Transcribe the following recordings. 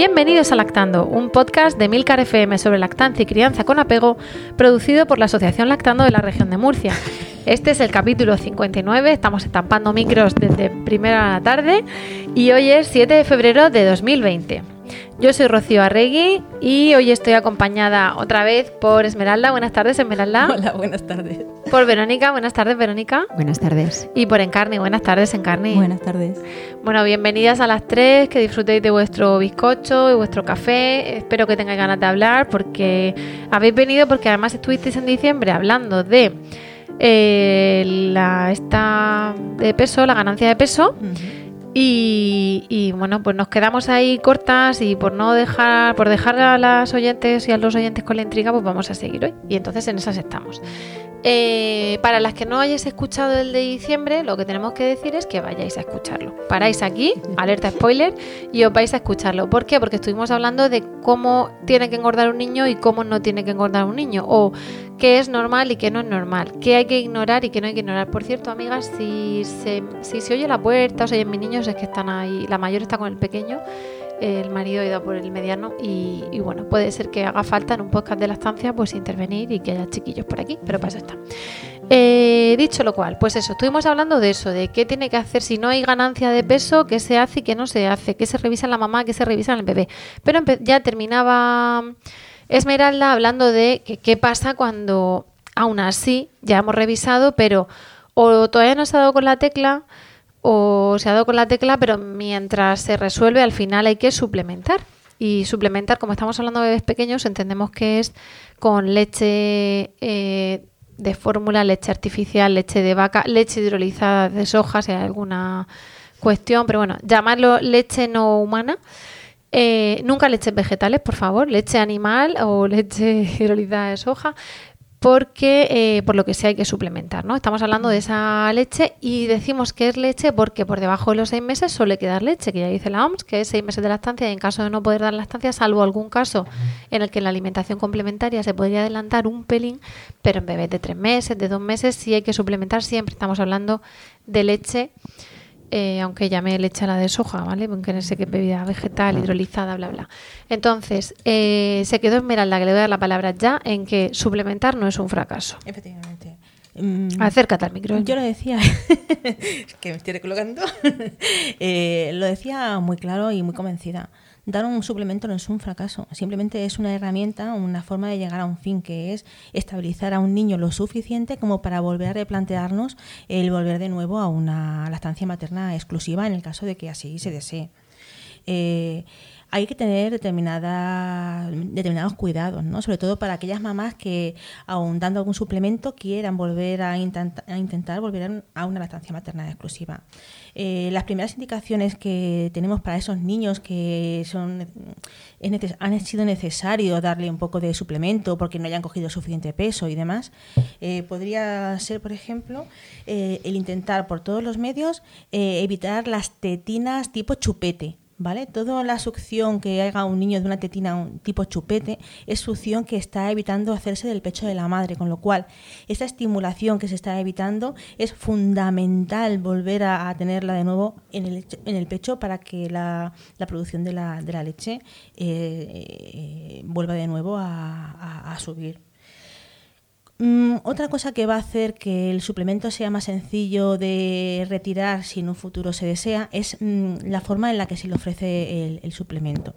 Bienvenidos a Lactando, un podcast de Milcar FM sobre lactancia y crianza con apego, producido por la Asociación Lactando de la región de Murcia. Este es el capítulo 59, estamos estampando micros desde primera tarde y hoy es 7 de febrero de 2020. Yo soy Rocío Arregui y hoy estoy acompañada otra vez por Esmeralda. Buenas tardes, Esmeralda. Hola, buenas tardes. Por Verónica. Buenas tardes, Verónica. Buenas tardes. Y por Encarni. Buenas tardes, Encarni. Buenas tardes. Bueno, bienvenidas a las tres. Que disfrutéis de vuestro bizcocho y vuestro café. Espero que tengáis ganas de hablar porque habéis venido porque además estuvisteis en diciembre hablando de eh, la esta de peso, la ganancia de peso. Y, bueno, pues nos quedamos ahí cortas y por no dejar, por dejar a las oyentes y a los oyentes con la intriga, pues vamos a seguir hoy. Y entonces en esas estamos. Eh, para las que no hayáis escuchado el de diciembre, lo que tenemos que decir es que vayáis a escucharlo. Paráis aquí, alerta spoiler, y os vais a escucharlo. ¿Por qué? Porque estuvimos hablando de cómo tiene que engordar un niño y cómo no tiene que engordar un niño. O qué es normal y qué no es normal. Qué hay que ignorar y qué no hay que ignorar. Por cierto, amigas, si se, si se oye la puerta o se oyen mis niños, es que están ahí. La mayor está con el pequeño el marido ha ido por el mediano y, bueno, puede ser que haga falta en un podcast de la estancia pues intervenir y que haya chiquillos por aquí, pero eso está. Eh, dicho lo cual, pues eso, estuvimos hablando de eso, de qué tiene que hacer si no hay ganancia de peso, qué se hace y qué no se hace, qué se revisa la mamá, qué se revisa en el bebé. Pero ya terminaba Esmeralda hablando de que, qué pasa cuando aún así ya hemos revisado, pero o todavía no se ha dado con la tecla o se ha dado con la tecla, pero mientras se resuelve al final hay que suplementar. Y suplementar, como estamos hablando de bebés pequeños, entendemos que es con leche eh, de fórmula, leche artificial, leche de vaca, leche hidrolizada de soja, si hay alguna cuestión, pero bueno, llamarlo leche no humana. Eh, nunca leches vegetales, por favor, leche animal o leche hidrolizada de soja porque eh, por lo que sea hay que suplementar, ¿no? Estamos hablando de esa leche y decimos que es leche porque por debajo de los seis meses suele quedar leche, que ya dice la OMS, que es seis meses de lactancia y en caso de no poder dar lactancia, salvo algún caso en el que la alimentación complementaria se podría adelantar un pelín, pero en bebés de tres meses, de dos meses, sí hay que suplementar, siempre estamos hablando de leche eh, aunque llame leche a la de soja, ¿vale? Porque no sé qué bebida vegetal, hidrolizada, bla, bla. Entonces, eh, se quedó Esmeralda, que le voy a dar la palabra ya, en que suplementar no es un fracaso. Efectivamente. Mm, Acércate al micro. Yo lo decía, que me estoy recolocando, eh, lo decía muy claro y muy convencida dar un suplemento no es un fracaso, simplemente es una herramienta, una forma de llegar a un fin que es estabilizar a un niño lo suficiente como para volver a replantearnos el volver de nuevo a una lactancia materna exclusiva en el caso de que así se desee. Eh, hay que tener determinadas, determinados cuidados, ¿no? sobre todo para aquellas mamás que, aun dando algún suplemento, quieran volver a, a intentar volver a una lactancia materna exclusiva. Eh, las primeras indicaciones que tenemos para esos niños que son han sido necesario darle un poco de suplemento porque no hayan cogido suficiente peso y demás, eh, podría ser, por ejemplo, eh, el intentar por todos los medios evitar las tetinas tipo chupete. ¿Vale? Toda la succión que haga un niño de una tetina un tipo chupete es succión que está evitando hacerse del pecho de la madre, con lo cual esta estimulación que se está evitando es fundamental volver a, tenerla de nuevo en el, en el pecho para que la, la producción de la, de la leche eh, eh, vuelva de nuevo a subir. Mm, otra cosa que va a hacer que el suplemento sea más sencillo de retirar si en un futuro se desea es mm, la forma en la que se le ofrece el, suplemento.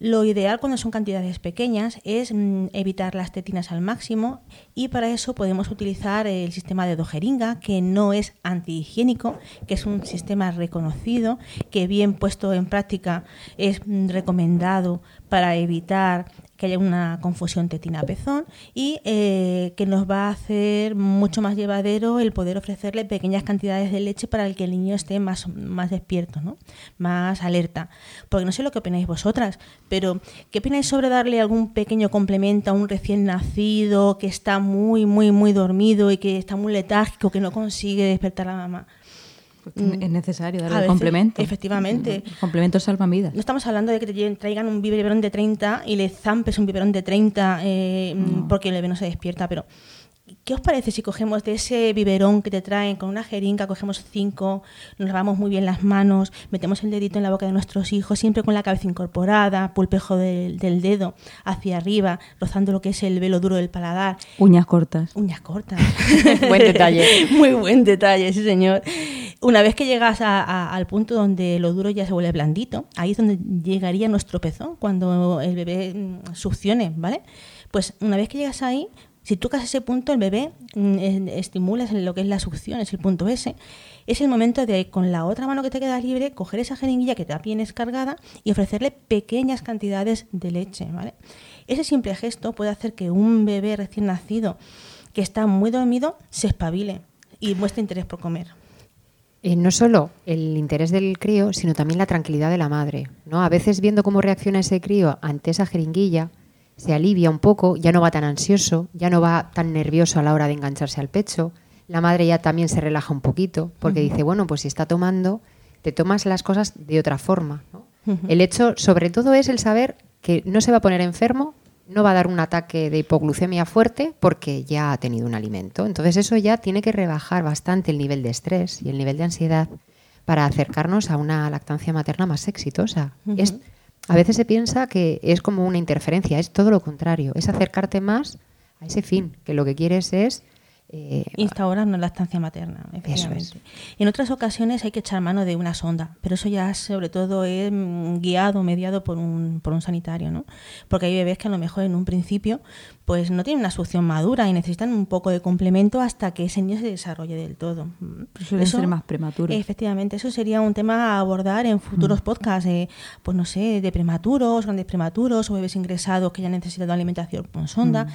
Lo ideal cuando son cantidades pequeñas es mm, evitar las tetinas al máximo y para eso podemos utilizar el sistema de dojeringa que no es antihigiénico, que es un sistema reconocido que bien puesto en práctica es recomendado para evitar que haya una confusión tetina-pezón y eh, que nos va a hacer mucho más llevadero el poder ofrecerle pequeñas cantidades de leche para que el niño esté más, más despierto, ¿no? más alerta. Porque no sé lo que opináis vosotras, pero ¿qué opináis sobre darle algún pequeño complemento a un recién nacido que está muy, muy, muy dormido y que está muy letárgico, que no consigue despertar a la mamá? Es necesario darle veces, complemento. efectivamente. Complementos salvan vidas. No estamos hablando de que te traigan un biberón de 30 y le zampes un biberón de 30 eh, mm, porque el bebé no se despierta, pero ¿qué os parece si cogemos de ese biberón que te traen con una jeringa, cogemos cinco, nos lavamos muy bien las manos, metemos el dedito en la boca de nuestros hijos, siempre con la cabeza incorporada, pulpejo del, del dedo hacia arriba, rozando lo que es el velo duro del paladar, Uñas cortas. Uñas cortas. Buen detalle. Muy buen detalle, sí, señor. Una vez que llegas a- a- al punto donde lo duro ya se vuelve blandito, ahí es donde llegaría nuestro pezón cuando el bebé mm, succione, ¿vale? Pues una vez que llegas ahí, si tocas ese punto, el bebé mm, estimulas lo que es la succión, es el punto S. Es el momento de, con la otra mano que te queda libre, coger esa jeringuilla que te tienes cargada y ofrecerle pequeñas cantidades de leche. Ese simple gesto puede hacer que un bebé recién nacido que está muy dormido se espabile y muestre interés por comer. Eh, no solo el interés del crío, sino también la tranquilidad de la madre. ¿no? A veces viendo cómo reacciona ese crío ante esa jeringuilla, se alivia un poco, ya no va tan ansioso, ya no va tan nervioso a la hora de engancharse al pecho. La madre ya también se relaja un poquito, porque dice, bueno, pues si está tomando, te tomas las cosas de otra forma. ¿no? El hecho, sobre todo, es el saber que no se va a poner enfermo, no va a dar un ataque de hipoglucemia fuerte porque ya ha tenido un alimento. Entonces eso ya tiene que rebajar bastante el nivel de estrés y el nivel de ansiedad para acercarnos a una lactancia materna más exitosa. Es- a veces se piensa que es como una interferencia, es todo lo contrario, es acercarte más a ese fin, que lo que quieres es... eh, Instaurar una lactancia materna, efectivamente. En otras ocasiones hay que echar mano de una sonda, pero eso ya sobre todo es mm, guiado, mediado por un, por un sanitario, ¿no? Porque hay bebés que a lo mejor en un principio pues no tienen una succión madura y necesitan un poco de complemento hasta que ese niño se desarrolle del todo. Mm. Suelen ser más prematuros. Efectivamente, eso sería un tema a abordar en futuros podcasts, eh, pues no sé, de prematuros, grandes prematuros o bebés ingresados que ya han necesitado alimentación con sonda.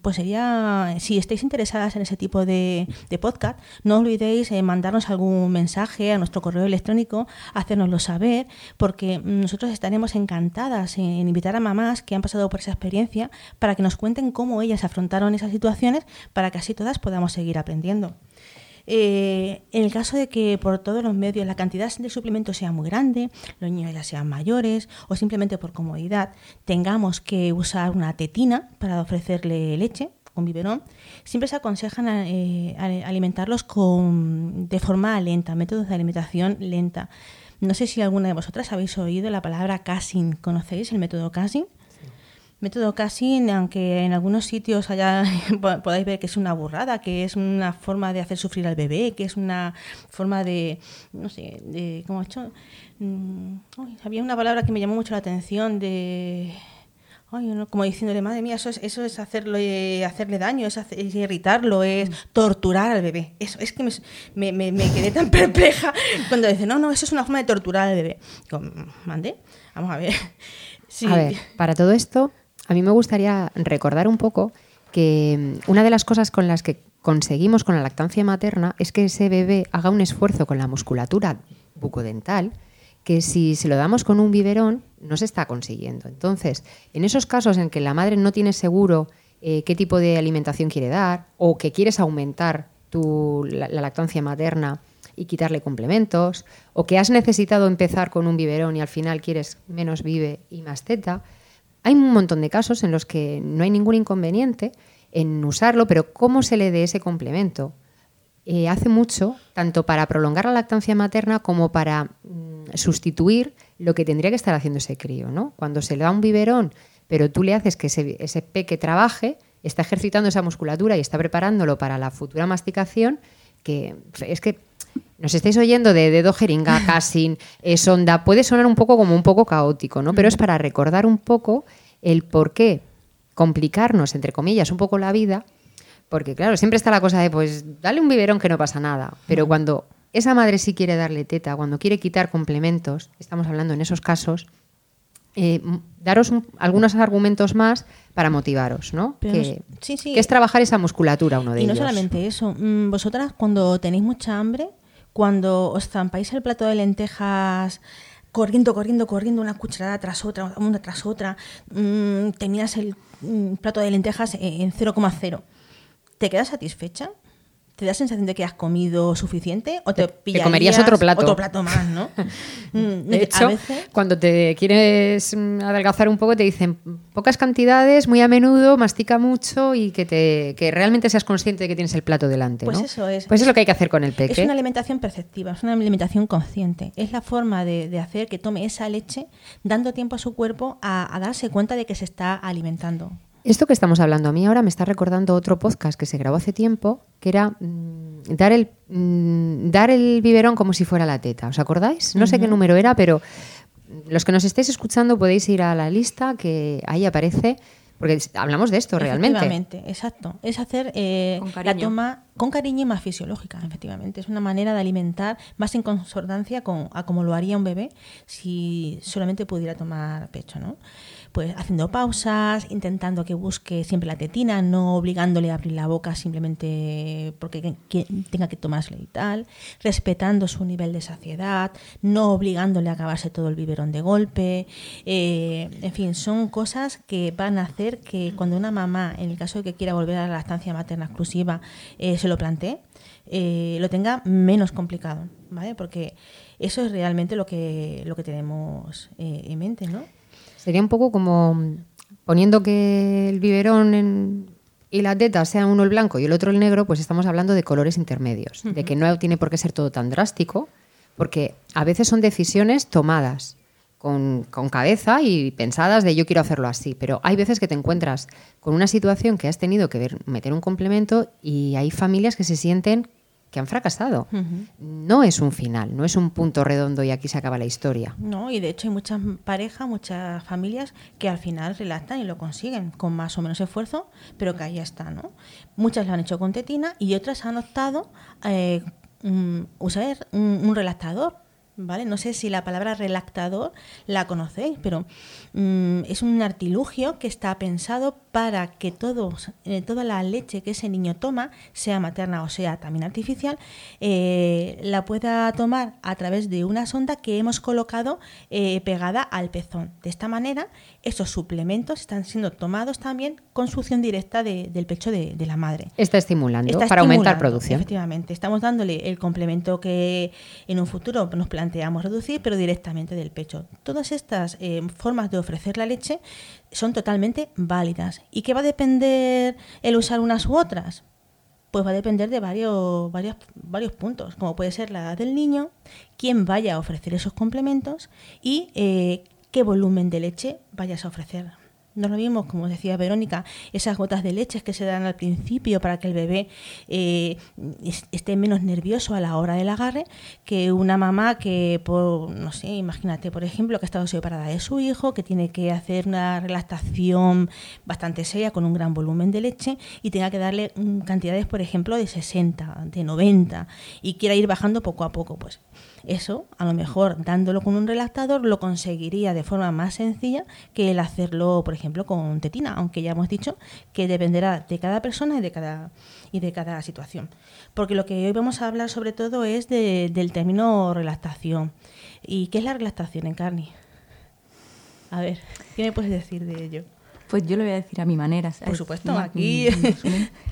Pues sería, si estáis interesadas en ese tipo de, de podcast, no olvidéis eh, mandarnos algún mensaje a nuestro correo electrónico, hacérnoslo saber, porque mm, nosotros estaremos encantadas en, en invitar a mamás que han pasado por esa experiencia para que nos cuenten cómo ellas afrontaron esas situaciones para que así todas podamos seguir aprendiendo. Eh, en el caso de que por todos los medios la cantidad de suplementos sea muy grande, los niños ya sean mayores o simplemente por comodidad tengamos que usar una tetina para ofrecerle leche con biberón, siempre se aconsejan eh, alimentarlos con, de forma lenta, métodos de alimentación lenta. No sé si alguna de vosotras habéis oído la palabra casing. ¿Conocéis el método casing? Método casing, aunque en algunos sitios allá po- podáis ver que es una burrada, que es una forma de hacer sufrir al bebé, que es una forma de, no sé, de, ¿cómo he hecho? Mm, uy, había una palabra que me llamó mucho la atención de... Ay, no, como diciéndole, madre mía, eso es, eso es hacerle, hacerle daño, es, hacer- es irritarlo, es torturar al bebé. Eso es que me, me, me- me quedé tan perpleja cuando dice, no, no, eso es una forma de torturar al bebé. Digo, ¿mande? Vamos a ver. Sí. A ver, para todo esto, a mí me gustaría recordar un poco que mm, una de las cosas con las que conseguimos con la lactancia materna es que ese bebé haga un esfuerzo con la musculatura bucodental que si se lo damos con un biberón no se está consiguiendo. Entonces, en esos casos en que la madre no tiene seguro eh, qué tipo de alimentación quiere dar o que quieres aumentar tu, la, la lactancia materna y quitarle complementos, o que has necesitado empezar con un biberón y al final quieres menos vive y más teta, hay un montón de casos en los que no hay ningún inconveniente en usarlo, pero ¿cómo se le dé ese complemento? Eh, hace mucho, tanto para prolongar la lactancia materna como para mm, sustituir lo que tendría que estar haciendo ese crío. ¿no? Cuando se le da un biberón, pero tú le haces que ese, ese peque trabaje, está ejercitando esa musculatura y está preparándolo para la futura masticación, que es que nos estáis oyendo de dedo, jeringa, casing, eh, sonda, puede sonar un poco como un poco caótico, ¿no? Pero es para recordar un poco el por qué complicarnos, entre comillas, un poco la vida, porque claro, siempre está la cosa de, pues, dale un biberón que no pasa nada, pero cuando esa madre sí quiere darle teta, cuando quiere quitar complementos, estamos hablando en esos casos, eh, daros un- algunos argumentos más para motivaros, ¿no? Que, es- sí, sí. que es trabajar esa musculatura, uno de Y no ellos. solamente eso, mm, vosotras cuando tenéis mucha hambre, cuando os zampáis el plato de lentejas corriendo, corriendo, corriendo, una cucharada tras otra, una tras otra, mm, terminas el mm, plato de lentejas en en 0,0. ¿Te quedas satisfecha? ¿Te da sensación de que has comido suficiente? ¿O te, Te- comerías otro plato. Otro plato más, ¿no? Mm, De a hecho, veces- cuando te quieres mm, adelgazar un poco, te dicen pocas cantidades, muy a menudo, mastica mucho y que, te, que realmente seas consciente de que tienes el plato delante. Pues ¿no? eso es. Pues eso es lo que hay que hacer con el peque. Es una alimentación perceptiva, es una alimentación consciente. Es la forma de, de hacer que tome esa leche dando tiempo a su cuerpo a, a darse cuenta de que se está alimentando. Esto que estamos hablando a mí ahora me está recordando otro podcast que se grabó hace tiempo, que era mm, dar, el, mm, dar el biberón como si fuera la teta. ¿Os acordáis? No sé qué número era, pero los que nos estáis escuchando podéis ir a la lista que ahí aparece, porque hablamos de esto realmente. Efectivamente, exacto. Es hacer eh, Con la cariño. toma con cariño y más fisiológica, efectivamente. Es una manera de alimentar más en concordancia con a como lo haría un bebé si solamente pudiera tomar pecho, ¿no? Pues haciendo pausas, intentando que busque siempre la tetina, no obligándole a abrir la boca simplemente porque que- que tenga que tomársela y tal, respetando su nivel de saciedad, no obligándole a acabarse todo el biberón de golpe, eh, en fin, son cosas que van a hacer que cuando una mamá, en el caso de que quiera volver a la lactancia materna exclusiva, eh, se lo plantee, eh, lo tenga menos complicado, ¿vale? Porque eso es realmente lo que, lo que tenemos eh, en mente, ¿no? Sería un poco como mm, poniendo que el biberón en- y la teta sea uno el blanco y el otro el negro, pues estamos hablando de colores intermedios, de que no tiene por qué ser todo tan drástico, porque a veces son decisiones tomadas con, con cabeza y pensadas de yo quiero hacerlo así, pero hay veces que te encuentras con una situación que has tenido que ver- meter un complemento y hay familias que se sienten que han fracasado. No es un final, no es un punto redondo y aquí se acaba la historia. No, y de hecho hay muchas parejas, muchas familias que al final relactan y lo consiguen con más o menos esfuerzo, pero que ahí está, ¿no? Muchas lo han hecho con tetina y otras han optado eh, mm, usar un, un relactador. ¿Vale? No sé si la palabra relactador la conocéis, pero mm, es un artilugio que está pensado para que todos, eh, toda la leche que ese niño toma, sea materna o sea también artificial, eh, la pueda tomar a través de una sonda que hemos colocado eh, pegada al pezón. De esta manera, esos suplementos están siendo tomados también con succión directa de- del pecho de, de la madre. Está estimulando Está para aumentar producción. Efectivamente, estamos dándole el complemento que en un futuro nos planteamos reducir, pero directamente del pecho. Todas estas eh, formas de ofrecer la leche son totalmente válidas. ¿Y qué va a depender el usar unas u otras? Pues va a depender de varios, varios, varios puntos, como puede ser la edad del niño, quién vaya a ofrecer esos complementos y eh, qué volumen de leche vayas a ofrecer. No lo mismo, como decía Verónica, esas gotas de leche que se dan al principio para que el bebé eh, es- esté menos nervioso a la hora del agarre, que una mamá que, por, no sé, imagínate, por ejemplo, que ha estado separada de su hijo, que tiene que hacer una relactación bastante seria con un gran volumen de leche y tenga que darle cantidades, por ejemplo, de 60, de 90 y quiera ir bajando poco a poco, pues eso, a lo mejor dándolo con un relactador, lo conseguiría de forma más sencilla que el hacerlo, por ejemplo, con tetina, aunque ya hemos dicho que dependerá de cada persona y de cada, y de cada situación. Porque lo que hoy vamos a hablar sobre todo es de- del término relactación. ¿Y qué es la relactación en carne? A ver, ¿qué me puedes decir de ello? Pues yo lo voy a decir a mi manera. ¿sabes? Por supuesto, aquí.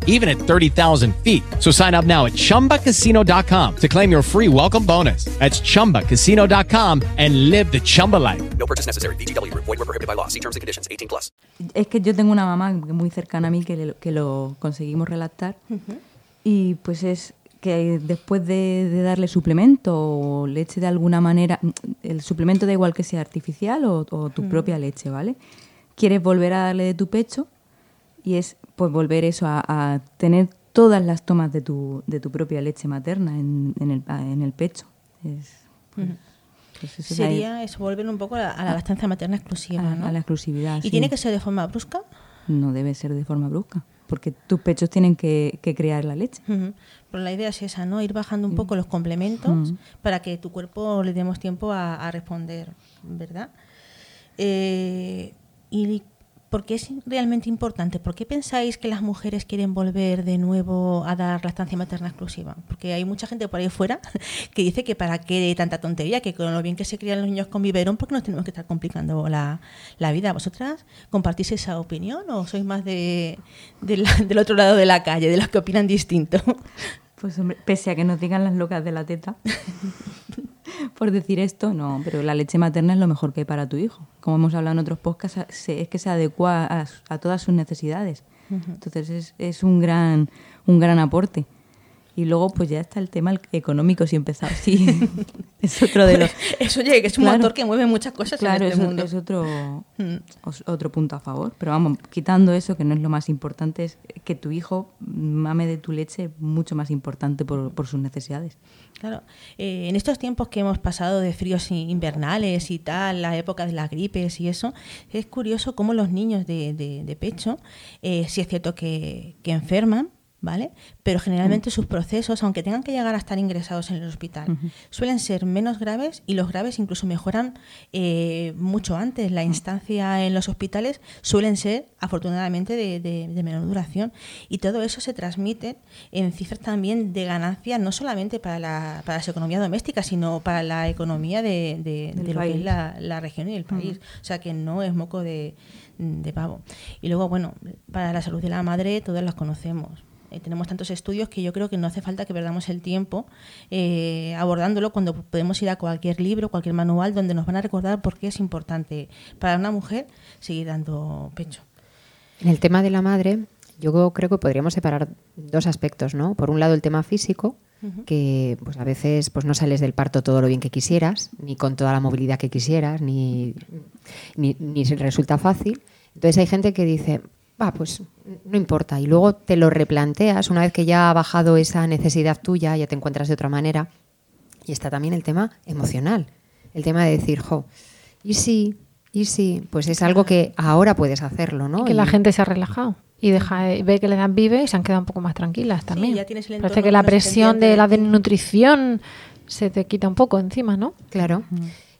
even at 30,000 feet. So sign up now at chumbacasino.com to claim your free welcome bonus. That's chumbacasino.com and live the Chumba life. No purchase necessary. VGW Group. Void were prohibited by law. See terms and conditions. 18 plus. Es que yo tengo una mamá muy cercana a mí que, le- que lo conseguimos relactar y pues es que después de, de darle suplemento o leche de alguna manera, el suplemento da igual que sea artificial o, o tu Mm. propia leche, ¿vale? Quieres volver a darle de tu pecho y es pues volver eso a, a tener todas las tomas de tu, de tu propia leche materna en, en el, en el pecho. Es, pues, pues eso Sería eso, volver un poco a la, a la lactancia materna exclusiva, a, ¿no? a la exclusividad. ¿Y sí. tiene que ser de forma brusca? No debe ser de forma brusca, porque tus pechos tienen que, que crear la leche. Pero la idea es esa, ¿no? Ir bajando un poco los complementos para que tu cuerpo le demos tiempo a, a responder, ¿verdad? Eh, ¿Y por qué es realmente importante? ¿Por qué pensáis que las mujeres quieren volver de nuevo a dar lactancia materna exclusiva? Porque hay mucha gente por ahí fuera que dice que para qué tanta tontería, que con lo bien que se crían los niños con biberón, ¿por qué nos tenemos que estar complicando la, la vida? ¿Vosotras compartís esa opinión o sois más de, de la- del otro lado de la calle, de los que opinan distinto? Pues hombre, pese a que nos digan las locas de la teta, por decir esto, no, pero la leche materna es lo mejor que hay para tu hijo. Como hemos hablado en otros podcasts, es que se adecua a, a todas sus necesidades. Entonces es, es un gran un gran aporte. Y luego pues ya está el tema económico, si empezamos. Sí, es otro de los... Eso oye, que es un Claro. motor que mueve muchas cosas Claro, en este es, mundo. es otro, Mm. otro punto a favor. Pero vamos, quitando eso, que no es lo más importante, es que tu hijo mame de tu leche mucho más importante por, por sus necesidades. Claro, Eh, en estos tiempos que hemos pasado de fríos invernales y tal, la época de las gripes y eso, es curioso cómo los niños de, de- de pecho, eh, sí es cierto que, que enferman, ¿vale? Pero generalmente sus procesos, aunque tengan que llegar a estar ingresados en el hospital, suelen ser menos graves y los graves incluso mejoran eh, mucho antes. La instancia en los hospitales suelen ser, afortunadamente, de, de- de menor duración. Y todo eso se transmite en cifras también de ganancia, no solamente para la, para la economía doméstica, sino para la economía de, de- lo que es país. la, la región y el país. O sea que no es moco de, de pavo. Y luego, bueno, para la salud de la madre, todos las conocemos. Eh, tenemos tantos estudios que yo creo que no hace falta que perdamos el tiempo eh, abordándolo cuando podemos ir a cualquier libro, cualquier manual donde nos van a recordar por qué es importante para una mujer seguir dando pecho. En el tema de la madre, yo creo que podríamos separar dos aspectos, ¿no? Por un lado, el tema físico, que pues a veces pues no sales del parto todo lo bien que quisieras, ni con toda la movilidad que quisieras, ni, ni, ni resulta fácil. Entonces hay gente que dice, va, pues no importa. Y luego te lo replanteas una vez que ya ha bajado esa necesidad tuya, ya te encuentras de otra manera. Y está también el tema emocional, el tema de decir, jo, y sí, y sí, pues es algo que ahora puedes hacerlo, ¿no? Y que la Y- gente se ha relajado y deja ve que le dan vive y se han quedado un poco más tranquilas también. ya tienes el Parece que la presión de la desnutrición se te quita un poco encima, ¿no? Claro.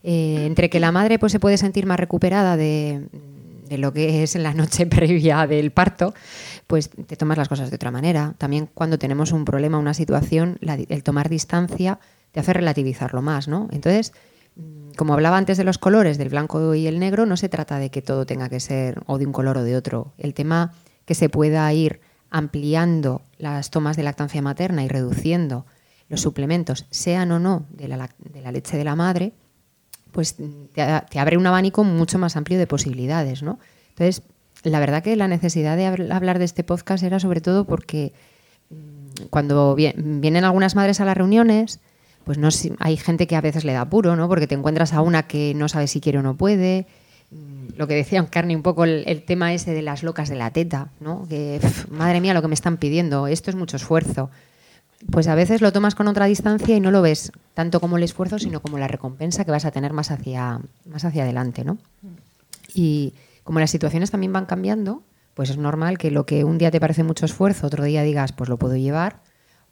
Eh, entre que la madre pues, se puede sentir más recuperada de, de lo que es la noche previa del parto, pues te tomas las cosas de otra manera. También cuando tenemos un problema, una situación, el tomar distancia te hace relativizarlo más, ¿no? Entonces, mm, como hablaba antes de los colores, del blanco y el negro, no se trata de que todo tenga que ser o de un color o de otro. El tema que se pueda ir ampliando las tomas de lactancia materna y reduciendo los suplementos, sean o no de de la leche de la madre, pues te, abre un abanico mucho más amplio de posibilidades, ¿no? Entonces, la verdad que la necesidad de habl- hablar de este podcast era sobre todo porque mm, cuando vi- vienen algunas madres a las reuniones, pues no hay gente que a veces le da apuro, ¿no? Porque te encuentras a una que no sabe si quiere o no puede. Mm, Lo que decía Carni un poco el, tema ese de las locas de la teta, ¿no? Que madre mía lo que me están pidiendo, esto es mucho esfuerzo. Pues a veces lo tomas con otra distancia y no lo ves tanto como el esfuerzo, sino como la recompensa que vas a tener más hacia, más hacia adelante, ¿no? Y como las situaciones también van cambiando, pues es normal que lo que un día te parece mucho esfuerzo, otro día digas, pues lo puedo llevar,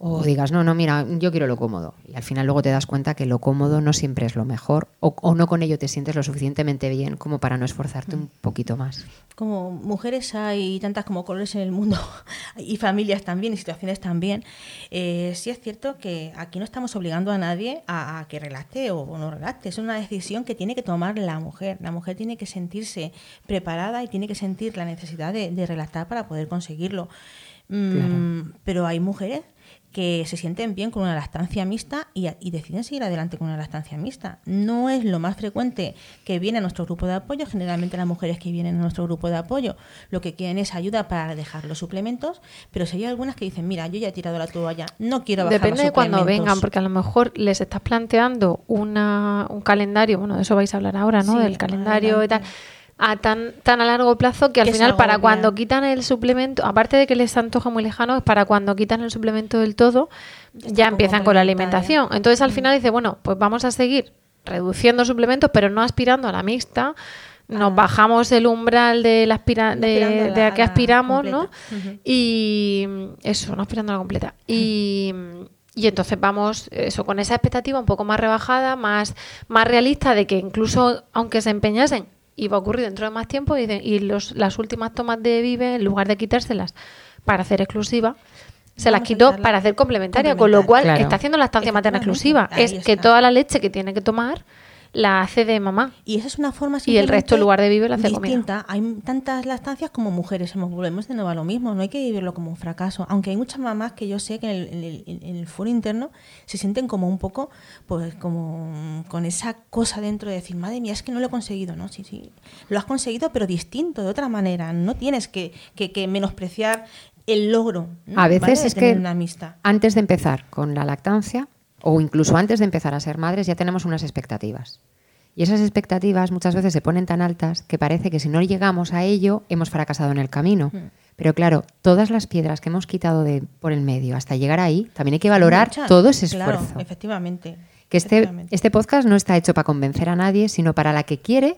o digas, no, no, mira, yo quiero lo cómodo. Y al final luego te das cuenta que lo cómodo no siempre es lo mejor, o, o no con ello te sientes lo suficientemente bien como para no esforzarte un poquito más. Como mujeres hay tantas como colores en el mundo y familias también y situaciones también. Eh, sí es cierto que aquí no estamos obligando a nadie a, a que relate o, o no relate. Es una decisión que tiene que tomar la mujer. La mujer tiene que sentirse preparada y tiene que sentir la necesidad de, de relatar para poder conseguirlo. Mm, Pero hay mujeres que se sienten bien con una lactancia mixta y, y deciden seguir adelante con una lactancia mixta. No es lo más frecuente que viene a nuestro grupo de apoyo. Generalmente las mujeres que vienen a nuestro grupo de apoyo lo que quieren es ayuda para dejar los suplementos, pero si hay algunas que dicen, mira, yo ya he tirado la toalla, no quiero bajar Depende los de cuando suplementos". vengan, porque a lo mejor les estás planteando una, un calendario, bueno, de eso vais a hablar ahora, ¿no? Sí, Del calendario y tal. A tan, tan a largo plazo que al Que final para cuando quitan el suplemento, aparte de que les antoja muy lejano, es para cuando quitan el suplemento del todo, ya empiezan con la alimentación. Entonces al final dice, bueno, pues vamos a seguir reduciendo suplementos, pero no aspirando a la mixta. Nos Ah. bajamos el umbral de la aspira de, la- que la aspiramos, ¿no? Y eso, no aspirando a la completa. Y, y entonces vamos, eso, con esa expectativa un poco más rebajada, más, más realista de que incluso aunque se empeñasen, iba a ocurrir dentro de más tiempo y, de- y los, las últimas tomas de Vive, en lugar de quitárselas para hacer exclusiva, se las Vamos quitó para hacer complementaria, con lo cual Claro. está haciendo la estancia materna exclusiva. Es que toda la leche que tiene que tomar la hace de mamá. Y esa es una forma Y el resto, en lugar de Vive, lo hace comida. distinta. Hay tantas lactancias como mujeres. Hemos volvemos de nuevo a lo mismo. No hay que vivirlo como un fracaso. Aunque hay muchas mamás que yo sé que en el, en el- en el foro interno se sienten como un poco, pues como con esa cosa dentro de decir, madre mía, es que no lo he conseguido. No, sí, sí. Lo has conseguido, pero distinto, de otra manera. No tienes que, que- que menospreciar el logro. ¿no? A veces es tener que una amistad. antes de empezar con la lactancia, o incluso antes de empezar a ser madres, ya tenemos unas expectativas. Y esas expectativas muchas veces se ponen tan altas que parece que si no llegamos a ello hemos fracasado en el camino. Pero claro, todas las piedras que hemos quitado de, por el medio hasta llegar ahí, también hay que valorar todo ese claro, esfuerzo. efectivamente. que este, efectivamente. este podcast no está hecho para convencer a nadie, sino para la que quiere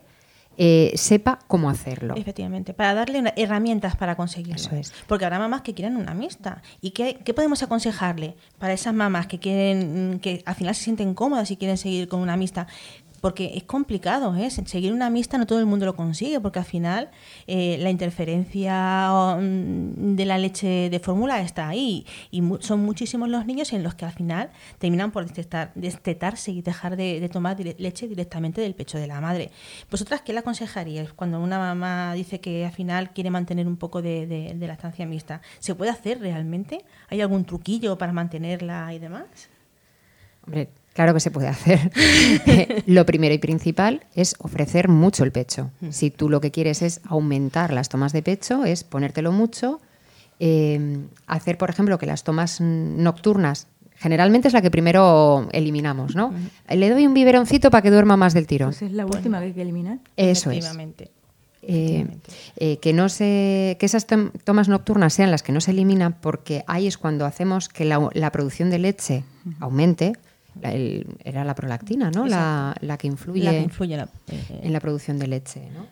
eh, sepa cómo hacerlo. Efectivamente, para darle herramientas para conseguirlo. Eso es. Porque habrá mamás que quieren una mixta. ¿Y qué, qué podemos aconsejarle para esas mamás que quieren, que al final se sienten cómodas y quieren seguir con una mixta? Porque es complicado, ¿eh? Seguir una mixta no todo el mundo lo consigue, porque al final eh, la interferencia mm, de la leche de fórmula está ahí. Y mu- son muchísimos los niños en los que al final terminan por destetar- destetarse y dejar de, tomar leche directamente del pecho de la madre. ¿Vosotras qué le aconsejaríais cuando una mamá dice que al final quiere mantener un poco de, de, de lactancia mixta? ¿Se puede hacer realmente? ¿Hay algún truquillo para mantenerla y demás? Hombre, claro que se puede hacer. Eh, lo primero y principal es ofrecer mucho el pecho. Si tú lo que quieres es aumentar las tomas de pecho, es ponértelo mucho. eh, hacer, por ejemplo, que las tomas mm, nocturnas, generalmente es la que primero eliminamos, ¿no? Le doy un biberoncito para que duerma más del tirón. Pues es la última que hay que eliminar. Eso es. Eh, eh, que no se que esas tom- tomas nocturnas sean las que no se eliminan porque ahí es cuando hacemos que la, la producción de leche aumente La- el- era la prolactina no la, la que influye, La que influye en la- eh, en la producción de leche ¿no?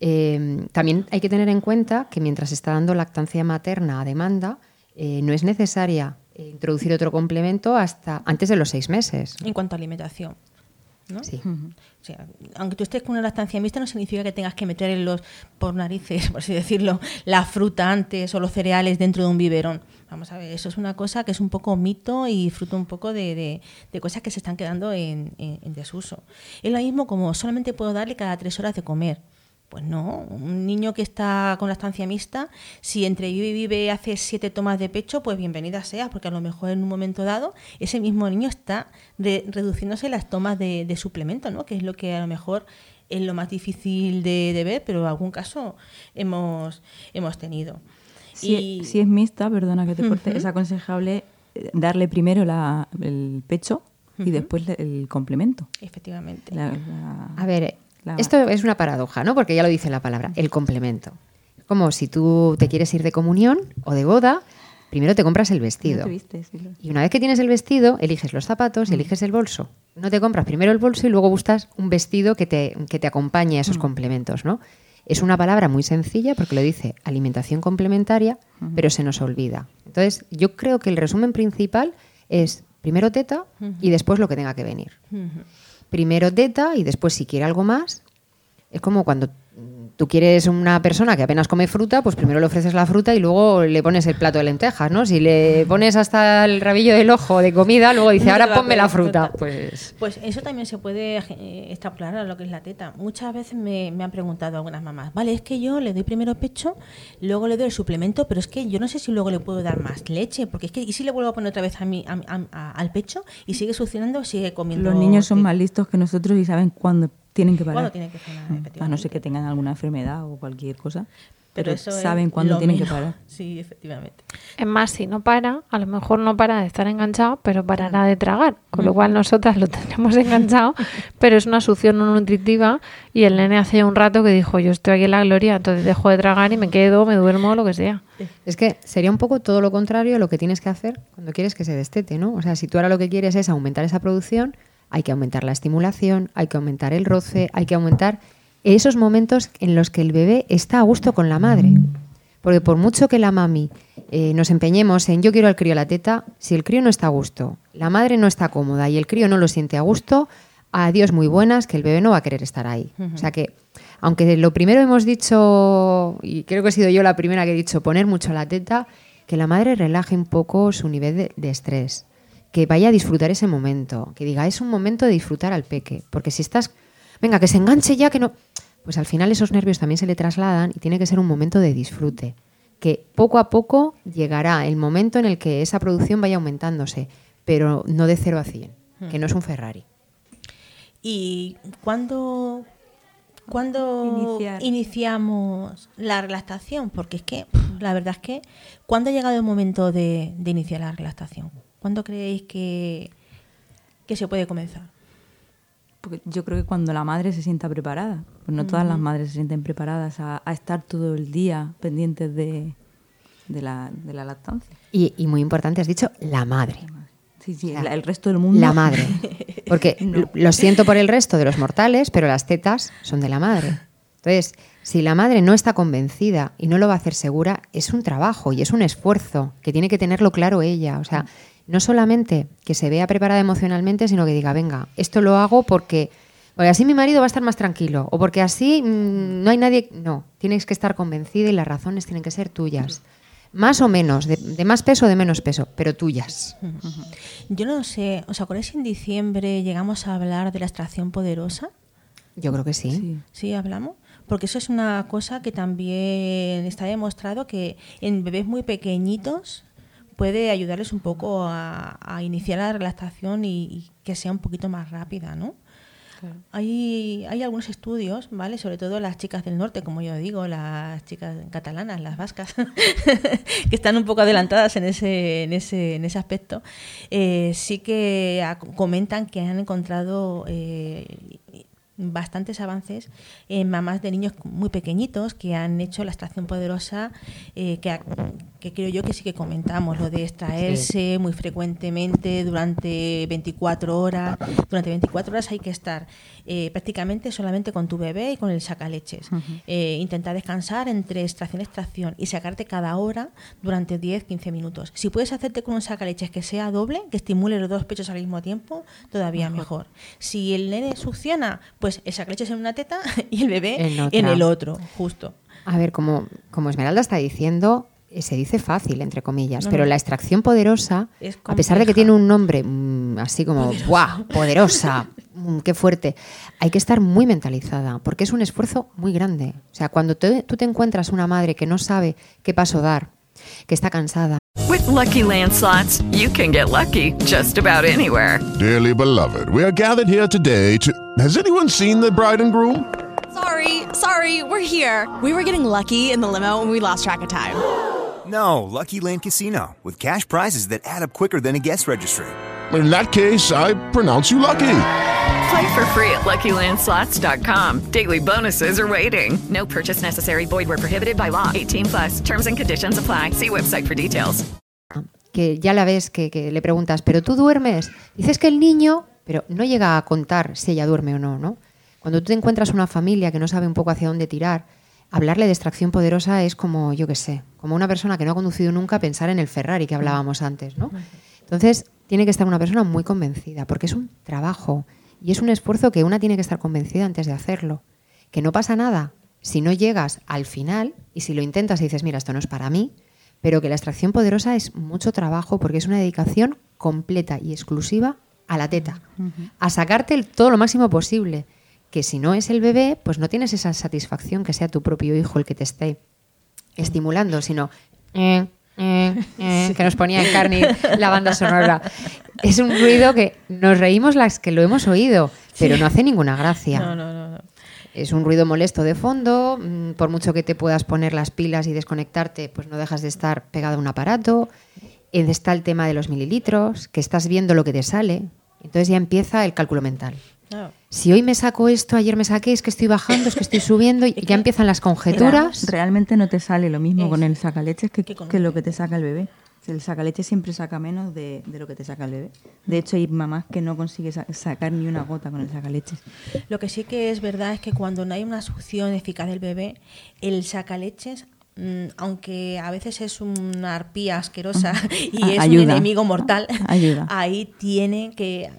Eh, también hay que tener en cuenta que mientras se está dando lactancia materna a demanda eh, no es necesaria introducir otro complemento hasta antes de los seis meses En cuanto a alimentación. ¿No? Sí. O sea, aunque tú estés con una lactancia mixta, no significa que tengas que meter en los, por narices, por así decirlo, la fruta antes o los cereales dentro de un biberón. Vamos a ver, eso es una cosa que es un poco mito y fruto un poco de, de- de cosas que se están quedando en, en- en desuso. Es lo mismo como solamente puedo darle cada tres horas de comer. Pues no, un niño que está con lactancia mixta, si entre vive y vive hace siete tomas de pecho, pues bienvenida sea, porque a lo mejor en un momento dado ese mismo niño está re- reduciéndose las tomas de, de suplemento, ¿no? que es lo que a lo mejor es lo más difícil de, de ver, pero en algún caso hemos, hemos tenido. Si, Y- si es mixta, perdona que te corte, es aconsejable eh, darle primero la- el pecho y después le- el complemento. Efectivamente. La- la- A ver, la- esto es una paradoja, ¿no? Porque ya lo dice la palabra, el complemento. Como si tú te quieres ir de comunión o de boda, primero te compras el vestido. Y una vez que tienes el vestido, eliges los zapatos y eliges el bolso. No te compras primero el bolso y luego buscas un vestido que te, que te acompañe a esos complementos, ¿no? Es una palabra muy sencilla porque lo dice alimentación complementaria, pero se nos olvida. Entonces, yo creo que el resumen principal es primero teta y después lo que tenga que venir. Primero teta y después si quiere algo más. Es como cuando tú quieres una persona que apenas come fruta, pues primero le ofreces la fruta y luego le pones el plato de lentejas, ¿no? Si le pones hasta el rabillo del ojo de comida, luego dice, No ahora ponme la fruta. fruta. Pues Pues eso también se puede eh, extrapolar a lo que es la teta. Muchas veces me, me han preguntado algunas mamás, vale, es que yo le doy primero pecho, luego le doy el suplemento, pero es que yo no sé si luego le puedo dar más leche, porque es que, ¿y si le vuelvo a poner otra vez a mi, a- a- a- al pecho y sigue succionando, sigue comiendo? Los niños son teta? más listos que nosotros y saben cuándo tienen que parar. Cuándo tienen que frenar, Mm, A no ser que tengan alguna enfermedad o cualquier cosa. Pero, Pero, eso es saben cuándo tienen que parar. Sí, efectivamente. Es más, si no para, a lo mejor no para de estar enganchado, pero parará de tragar. Con lo cual nosotras lo tenemos enganchado, pero es una succión no nutritiva y el nene hace un rato que dijo, yo estoy aquí en la gloria, entonces dejo de tragar y me quedo, me duermo, lo que sea. es que sería un poco todo lo contrario a lo que tienes que hacer cuando quieres que se destete, ¿no? O sea, si tú ahora lo que quieres es aumentar esa producción, hay que aumentar la estimulación, hay que aumentar el roce, hay que aumentar esos momentos en los que el bebé está a gusto con la madre. Porque por mucho que la mami eh, nos empeñemos en yo quiero al crío la teta, si el crío no está a gusto, la madre no está cómoda y el crío no lo siente a gusto, adiós muy buenas, que el bebé no va a querer estar ahí. O sea que, aunque lo primero hemos dicho, y creo que he sido yo la primera que he dicho, poner mucho la teta, que la madre relaje un poco su nivel de, de estrés, que vaya a disfrutar ese momento, que diga, es un momento de disfrutar al peque, porque si estás, venga, que se enganche ya, que no, pues al final esos nervios también se le trasladan y tiene que ser un momento de disfrute, que poco a poco llegará el momento en el que esa producción vaya aumentándose, pero no de 0 a 100, que no es un Ferrari. ¿Y cuándo, cuándo iniciamos la relactación? Porque es que pff, la verdad es que, ¿cuándo ha llegado el momento de, de iniciar la relactación? ¿Cuándo creéis que, que se puede comenzar? Porque yo creo que cuando la madre se sienta preparada, pues no todas las madres se sienten preparadas a, a estar todo el día pendientes de, de, la, de la lactancia. Y, y muy importante, has dicho la madre. Sí, sí, O sea, el, el resto del mundo. La madre. Porque No. lo- lo siento por el resto de los mortales, pero las tetas son de la madre. Entonces, si la madre no está convencida y no lo va a hacer segura, es un trabajo y es un esfuerzo que tiene que tenerlo claro ella. O sea, no solamente que se vea preparada emocionalmente, sino que diga, venga, esto lo hago porque, porque así mi marido va a estar más tranquilo o porque así mm, no hay nadie... No, tienes que estar convencida y las razones tienen que ser tuyas. Más o menos, de, de más peso o de menos peso, pero tuyas. Yo no sé, ¿os acordáis si en diciembre llegamos a hablar de la extracción poderosa? Yo creo que sí. Sí. Sí, hablamos. Porque eso es una cosa que también está demostrado que en bebés muy pequeñitos puede ayudarles un poco a, a iniciar la relactación y, y que sea un poquito más rápida, ¿no? Hay, hay algunos estudios, ¿vale? Sobre todo las chicas del norte, como yo digo, las chicas catalanas, las vascas, que están un poco adelantadas en ese, en ese, en ese aspecto. Eh, sí que comentan que han encontrado eh, bastantes avances en mamás de niños muy pequeñitos que han hecho la extracción poderosa, eh, que, que creo yo que sí que comentamos, lo de extraerse muy frecuentemente durante 24 horas. Durante 24 horas hay que estar eh, prácticamente solamente con tu bebé y con el sacaleches. Eh, intentar descansar entre extracción y extracción y sacarte cada hora durante 10-15 minutos. Si puedes hacerte con un sacaleches que sea doble, que estimule los dos pechos al mismo tiempo, todavía mejor. Si el nene succiona, pues el sacaleches en una teta y el bebé En en, el otro, justo. A ver, como, como Esmeralda está diciendo, eh, se dice fácil, entre comillas, No, pero no. la extracción poderosa, a pesar de que tiene un nombre mm, así como ¡buah! poderosa, Mm, qué fuerte, hay que estar muy mentalizada, porque es un esfuerzo muy grande. O sea, cuando te- tú te encuentras una madre que no sabe qué paso dar, que está cansada, With Lucky Land slots, you can get lucky just about anywhere. Dearly beloved, we are gathered here today to. Has anyone seen the bride and groom? Sorry, sorry, we're here. We were getting lucky in the limo and we lost track of time. No, Lucky Land Casino, with cash prizes that add up quicker than a guest registry. In that case, I pronounce you lucky. Play for free at LuckyLandSlots.com. Daily bonuses are waiting. No purchase necessary. Void where prohibited by law. 18 plus. Terms and conditions apply. See website for details. que ya la ves, que, que le preguntas, ¿pero tú duermes? Dices que el niño, pero no llega a contar si ella duerme o no, ¿no? Cuando tú te encuentras una familia que no sabe un poco hacia dónde tirar, hablarle de extracción poderosa es como, yo qué sé, como una persona que no ha conducido nunca pensar en el Ferrari que hablábamos antes, ¿no? Entonces, tiene que estar una persona muy convencida, porque es un trabajo y es un esfuerzo que una tiene que estar convencida antes de hacerlo. Que no pasa nada, si no llegas al final y si lo intentas y dices, mira, esto no es para mí, pero que la extracción poderosa es mucho trabajo porque es una dedicación completa y exclusiva a la teta, a sacarte el- todo lo máximo posible. Que si no es el bebé, pues no tienes esa satisfacción que sea tu propio hijo el que te esté estimulando, sino eh, eh, eh, que nos ponía en carne la banda sonora. Es un ruido que nos reímos las que lo hemos oído, pero no hace ninguna gracia. No, no, no. no. Es un ruido molesto de fondo, mm, por mucho que te puedas poner las pilas y desconectarte, pues no dejas de estar pegado a un aparato. Está el tema de los mililitros, que estás viendo lo que te sale. Entonces ya empieza el cálculo mental. Claro. Si hoy me saco esto, ayer me saqué, es que estoy bajando, es que estoy subiendo, y ya empiezan las conjeturas. Realmente no te sale lo mismo Es- con el sacaleches que, que con que lo que te saca el bebé. El sacaleche siempre saca menos de, de lo que te saca el bebé. De hecho, hay mamás que no consiguen sa- sacar ni una gota con el sacaleches. Lo que sí que es verdad es que cuando no hay una succión eficaz del bebé, el sacaleches, mm, aunque a veces es una arpía asquerosa y es un enemigo mortal, Ayuda. ahí tiene que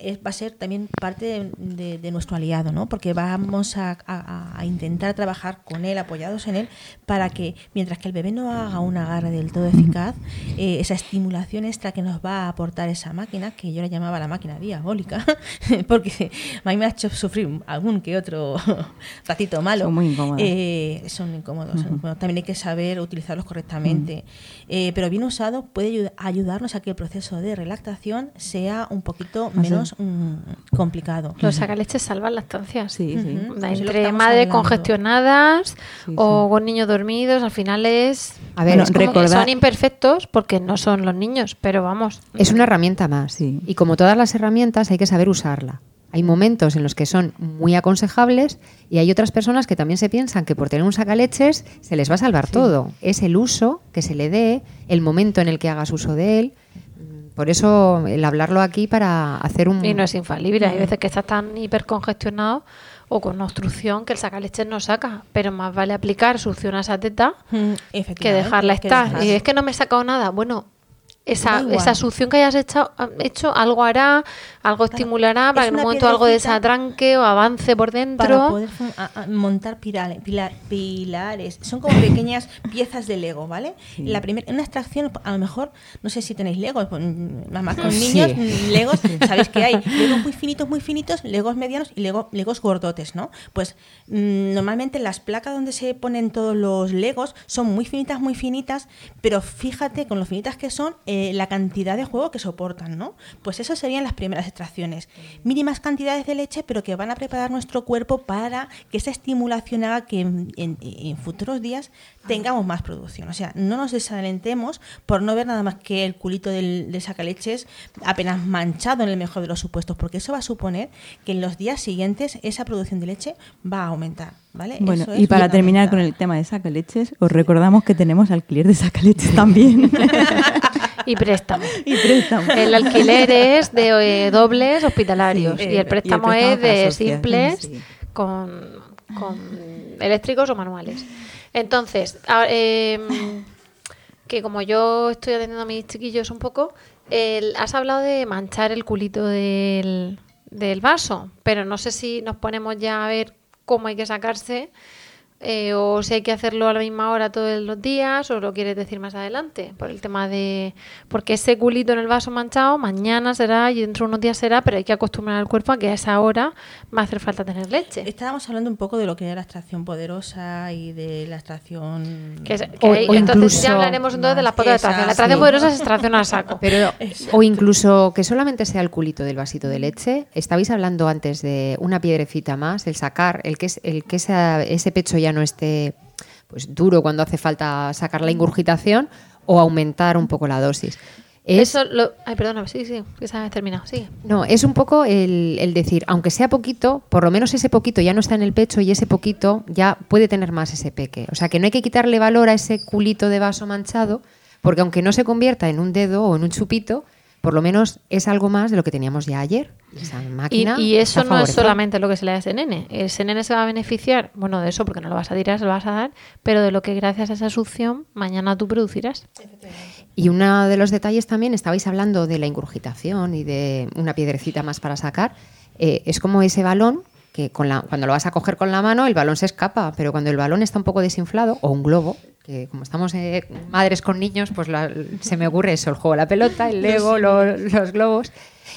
es- va a ser también parte de, de- de nuestro aliado, ¿no? Porque vamos a, a- a intentar trabajar con él, apoyados en él, para que mientras que el bebé no haga un agarre del todo eficaz, eh, esa estimulación extra que nos va a aportar esa máquina, que yo la llamaba la máquina diabólica, porque a mí me ha hecho sufrir algún que otro ratito malo. Son muy incómodas. Eh, son incómodos. son incómodos. También hay que saber utilizarlos correctamente. Eh, pero bien usado puede ayu- ayudarnos a que el proceso de relactación sea un poquito Más menos mm, complicado. Los sacaleches salvan lactancias. Sí, sí. Entre estamos madres congestionadas Sí, o sí. con niños dormidos, al final es. A ver, recordar- son imperfectos porque no son los niños, pero vamos. Es una herramienta más. Sí. Y como todas las herramientas, hay que saber usarla. Hay momentos en los que son muy aconsejables y hay otras personas que también se piensan que por tener un sacaleches se les va a salvar todo. Es el uso que se le dé, el momento en el que hagas uso de él. Mm, Por eso el hablarlo aquí para hacer un... Y no es infalible. Hay veces que estás tan hipercongestionado o con obstrucción que el sacaleches no saca. Pero más vale aplicar succión a esa teta Mm, que dejarla que estar. dejar- Y es que no me he sacado nada. Bueno, esa, esa succión que hayas hecho, hecho algo hará, algo estimulará para es que en un momento algo desatranque o avance por para dentro. poder fun- a- a- montar pirale- pila- pilares. Son como pequeñas piezas de Lego, ¿vale? La primer, una extracción, a lo mejor, no sé si tenéis Legos, pues, mamás con Sí. niños, mm, Legos, sabéis que hay Legos muy finitos, muy finitos, Legos medianos y Lego, Legos gordotes, ¿no? Pues mm, normalmente las placas donde se ponen todos los Legos son muy finitas, muy finitas, pero fíjate con lo finitas que son, eh, la cantidad de juego que soportan, ¿no? Pues esas serían las primeras extracciones. Mínimas cantidades de leche, pero que van a preparar nuestro cuerpo para que esa estimulación haga que en, en- en futuros días tengamos más producción. O sea, no nos desalentemos por no ver nada más que el culito del, del sacaleches apenas manchado en el mejor de los supuestos, porque eso va a suponer que en los días siguientes esa producción de leche va a aumentar. ¿vale? Bueno, Eso y para terminar con el tema de sacaleches, os recordamos que tenemos alquiler de sacaleches también. Y préstamo. y préstamo. El alquiler es de eh, dobles hospitalarios Sí, y eh, y el préstamo es de simples sí. con, con eléctricos o manuales. Entonces, a- em, que como yo estoy atendiendo a mis chiquillos un poco, el- has hablado de manchar el culito del, del vaso, pero no sé si nos ponemos ya a ver cómo hay que sacarse eh, o si hay que hacerlo a la misma hora todos los días o lo quieres decir más adelante por el tema de porque ese culito en el vaso manchado mañana será y dentro de unos días será pero hay que acostumbrar al cuerpo a que a esa hora va a hacer falta tener leche Estábamos hablando un poco de lo que era la extracción poderosa y de la extracción... Que es- que O- hay- o entonces incluso ya hablaremos entonces de las potas de extracción la extracción sí. poderosa es extracción al saco Pero, o incluso que solamente sea el culito del vasito de leche. Estabais hablando antes de una piedrecita más, el sacar, el que, es, el que esa- ese pecho ya no esté pues duro cuando hace falta sacar la ingurgitación o aumentar un poco la dosis. Es, eso lo, ay perdona sí sí que se ha terminado sigue no, es un poco el, el decir, aunque sea poquito, por lo menos ese poquito ya no está en el pecho y ese poquito ya puede tener más ese peque. O sea, que no hay que quitarle valor a ese culito de vaso manchado, porque aunque no se convierta en un dedo o en un chupito, por lo menos es algo más de lo que teníamos ya ayer. Y esa máquina y eso no es solamente lo que se le da a ese nene. Ese nene se va a beneficiar, bueno, de eso porque no lo vas a tirar, se lo vas a dar, pero de lo que gracias a esa succión mañana tú producirás. Y uno de los detalles también, estabais hablando de la ingurgitación y de una piedrecita más para sacar, eh, es como ese balón que con la, cuando lo vas a coger con la mano el balón se escapa, pero cuando el balón está un poco desinflado, o un globo, que como estamos eh, madres con niños, pues la- se me ocurre eso, el juego de la pelota, el lego, lo- los, globos,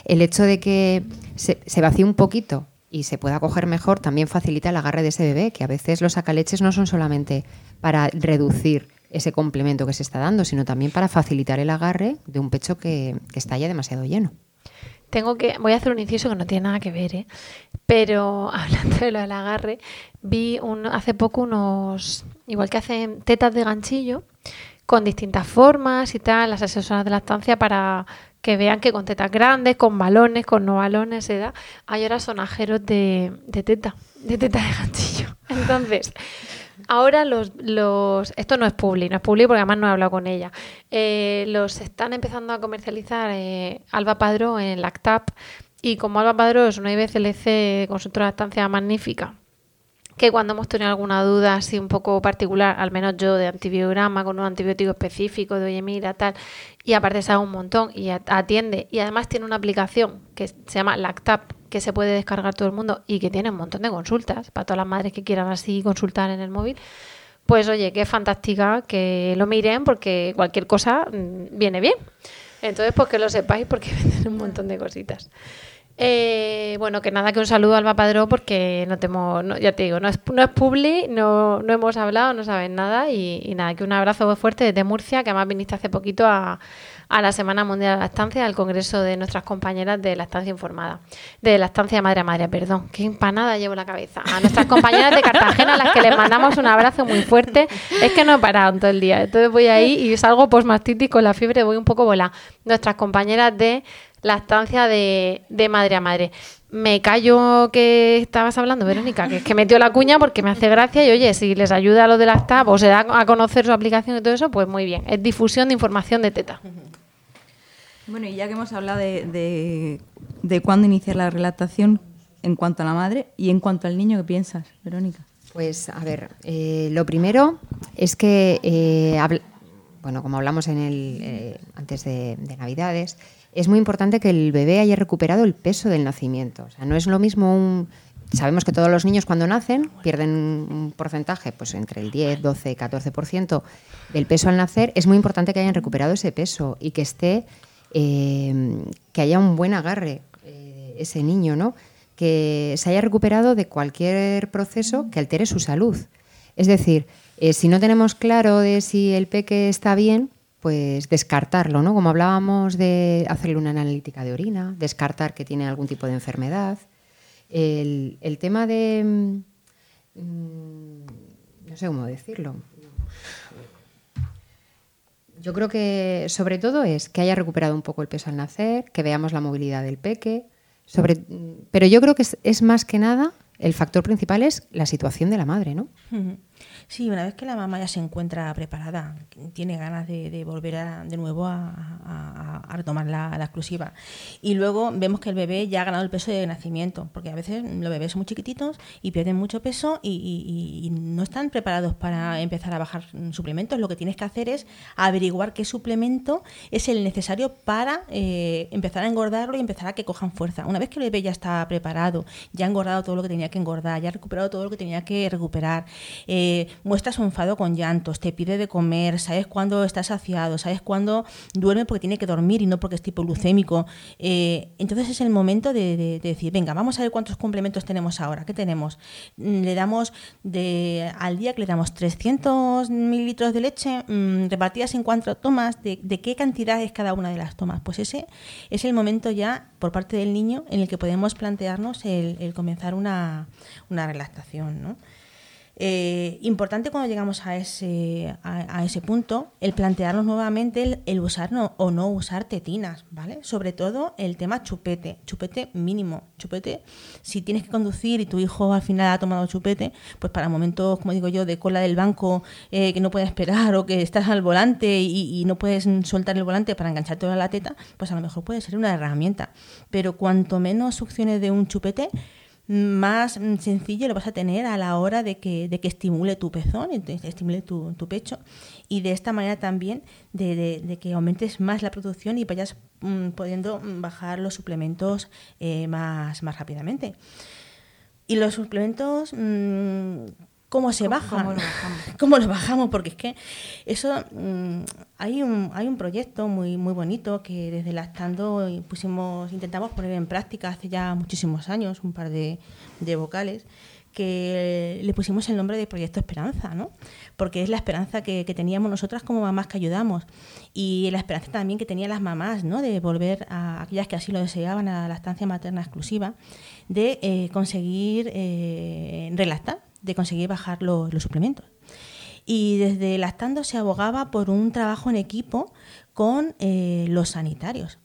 el hecho de que se, se vacíe un poquito y se pueda coger mejor también facilita el agarre de ese bebé, que a veces los sacaleches no son solamente para reducir ese complemento que se está dando, sino también para facilitar el agarre de un pecho que, que está ya demasiado lleno. Tengo que, voy a hacer un inciso que no tiene nada que ver, ¿eh? pero hablando de lo del agarre, vi un, hace poco unos, igual que hacen tetas de ganchillo, con distintas formas y tal, las asesoras de lactancia para que vean que con tetas grandes, con balones, con no balones, se da. Hay ahora sonajeros de, de teta, de teta de ganchillo. Entonces, Ahora los, los esto no es publi, no es publi porque además no he hablado con ella. Eh, los están empezando a comercializar eh, Alba Padró en Lactap y como Alba Padró es una IBCLC consultora de estancia magnífica que cuando hemos tenido alguna duda así un poco particular, al menos yo de antibiograma con un antibiótico específico, de oye mira tal, y aparte sabe un montón y at- atiende y además tiene una aplicación que se llama Lactap que se puede descargar todo el mundo y que tiene un montón de consultas para todas las madres que quieran así consultar en el móvil. Pues oye, qué fantástica que lo miren porque cualquier cosa mm, viene bien. Entonces, pues que lo sepáis porque venden un montón de cositas. Eh, bueno, que nada, que un saludo al Padró porque no temo, no, ya te digo, no es, no es publi, no, no hemos hablado, no saben nada y, y nada, que un abrazo fuerte desde Murcia, que además viniste hace poquito a, a la Semana Mundial de la Estancia, al Congreso de nuestras compañeras de la Estancia Informada, de la Estancia Madre a Madre, perdón, qué empanada llevo la cabeza. A nuestras compañeras de Cartagena, a las que les mandamos un abrazo muy fuerte, es que no he parado todo el día, entonces voy ahí y salgo postmastitis con la fiebre, voy un poco volada. Nuestras compañeras de la estancia de, de madre a madre. Me callo que estabas hablando, Verónica, que es que metió la cuña porque me hace gracia y oye, si les ayuda a los de la TAP o se da a conocer su aplicación y todo eso, pues muy bien. Es difusión de información de teta. Bueno, y ya que hemos hablado de, de, cuándo iniciar la relactación en cuanto a la madre y en cuanto al niño, ¿qué piensas, Verónica? Pues a ver, eh, lo primero es que, eh, bueno, como hablamos en el, eh, antes de, de Navidades, es muy importante que el bebé haya recuperado el peso del nacimiento. O sea, no es lo mismo un... Sabemos que todos los niños cuando nacen pierden un porcentaje, pues entre el 10, 12, 14% del peso al nacer. Es muy importante que hayan recuperado ese peso y que esté, eh, que haya un buen agarre eh, ese niño, ¿no? Que se haya recuperado de cualquier proceso que altere su salud. Es decir, eh, si no tenemos claro de si el peque está bien, pues descartarlo, ¿no? Como hablábamos de hacerle una analítica de orina, descartar que tiene algún tipo de enfermedad. El, tema de... mm, mm, no sé cómo decirlo. Yo creo que sobre todo es que haya recuperado un poco el peso al nacer, que veamos la movilidad del peque. Sobre, pero yo creo que es, es más que nada, el factor principal es la situación de la madre, ¿no? Sí, una vez que la mamá ya se encuentra preparada, tiene ganas de, volver a- de nuevo a, retomar la, exclusiva. Y luego vemos que el bebé ya ha ganado el peso de nacimiento, porque a veces los bebés son muy chiquititos y pierden mucho peso y, no están preparados para empezar a bajar suplementos. Lo que tienes que hacer es averiguar qué suplemento es el necesario para eh, empezar a engordarlo y empezar a que cojan fuerza. Una vez que el bebé ya está preparado, ya ha engordado todo lo que tenía que engordar, ya ha recuperado todo lo que tenía que recuperar, eh, muestra su enfado con llantos, te pide de comer, sabes cuándo está saciado, sabes cuándo duerme porque tiene que dormir y no porque es tipo glucémico. Eh, entonces es el momento de, de- de decir, venga, vamos a ver cuántos complementos tenemos ahora. ¿Qué tenemos? Mm, Le damos de, al día que le damos 300 mililitros de leche mm, repartidas en cuatro tomas. De, qué cantidad es cada una de las tomas? Pues ese es el momento ya por parte del niño en el que podemos plantearnos el, el comenzar una, una relactación, ¿no? Eh, importante cuando llegamos a ese, a, ese punto, el plantearnos nuevamente el, usar no- o no usar tetinas, ¿vale? Sobre todo el tema chupete, chupete mínimo, chupete, si tienes que conducir y tu hijo al final ha tomado chupete, pues para momentos, como digo yo, de cola del banco eh, que no puedes esperar o que estás al volante y, no puedes soltar el volante para engancharte a la teta, pues a lo mejor puede ser una herramienta. Pero cuanto menos succiones de un chupete, más mm, sencillo lo vas a tener a la hora de que, de que estimule tu pezón, estimule tu, tu pecho y de esta manera también de, de- que aumentes más la producción y vayas mm, pudiendo mm, bajar los suplementos eh, más, más rápidamente. Y los suplementos, ¿cómo se bajan? cómo lo bajamos? ¿Cómo lo bajamos? Porque es que eso, mm, hay, un, hay un proyecto muy, muy bonito que desde Lactando pusimos, intentamos poner en práctica hace ya muchísimos años, un par de, de vocales, que le pusimos el nombre de Proyecto Esperanza, ¿no? Porque es la esperanza que, que teníamos nosotras como mamás que ayudamos y la esperanza también que tenían las mamás, ¿no? De volver a aquellas que así lo deseaban a la estancia materna exclusiva, de eh, conseguir eh, relactar, de conseguir bajar lo- los suplementos. Y desde Lactando se abogaba por un trabajo en equipo con eh, los sanitarios.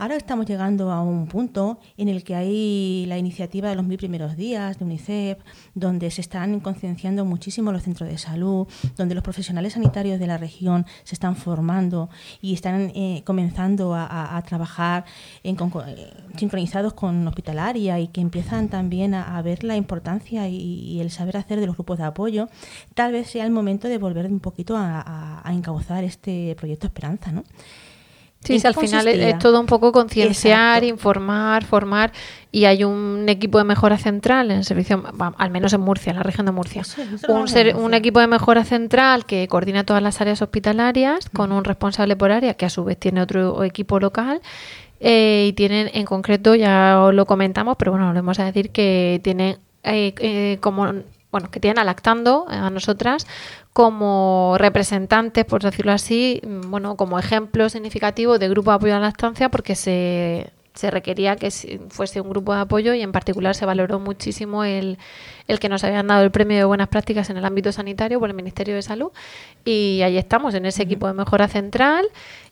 Ahora estamos llegando a un punto en el que hay la iniciativa de los mil primeros días de UNICEF, donde se están concienciando muchísimo los centros de salud, donde los profesionales sanitarios de la región se están formando y están eh, comenzando a, trabajar en conco- eh, sincronizados con hospitalaria y que empiezan también a, ver la importancia y, y el saber hacer de los grupos de apoyo, tal vez sea el momento de volver un poquito a, a- a encauzar este proyecto Esperanza, ¿no? Sí, ¿En sí, al final es, todo un poco concienciar, Exacto. informar, formar. Y hay un equipo de mejora central en el servicio, al menos en Murcia, en la región de Murcia. Un, ser- un equipo de mejora central que coordina todas las áreas hospitalarias con un responsable por área que a su vez tiene otro equipo local. eh, y tienen en concreto, ya os lo comentamos, pero bueno, volvemos a decir que tienen eh, eh, como bueno, que tienen a Lactando a nosotras como representantes, por decirlo así, mm, bueno, como ejemplo significativo de grupo de apoyo a la lactancia, porque se, se requería que fuese un grupo de apoyo y en particular se valoró muchísimo el, el que nos habían dado el premio de buenas prácticas en el ámbito sanitario por el Ministerio de Salud. Y ahí estamos, en ese equipo de mejora central,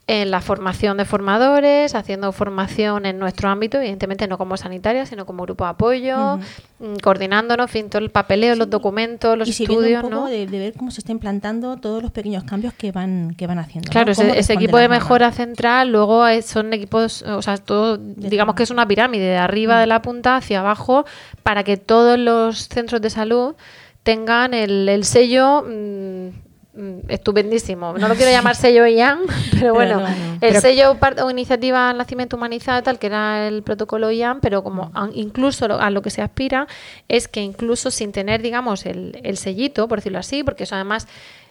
en la formación de formadores, haciendo formación en nuestro ámbito, evidentemente no como sanitaria, sino como grupo de apoyo, mm, coordinándonos, fin, todo el papeleo, los documentos, los y estudios, un poco ¿no? de, de ver cómo se está implantando todos los pequeños cambios que van que van haciendo. Claro, ese, equipo de mejora central luego son equipos, o sea, todo, digamos que es una pirámide de arriba de la punta hacia abajo para que todos los centros de salud tengan el, el sello mm, mm, estupendísimo. No lo quiero llamar sello IAN, pero bueno, no, no. el Pero- sello o iniciativa Nacimiento Humanizado, tal que era el protocolo IAN, pero como a- incluso a lo que se aspira es que incluso sin tener, digamos, el, el sellito, por decirlo así, porque eso además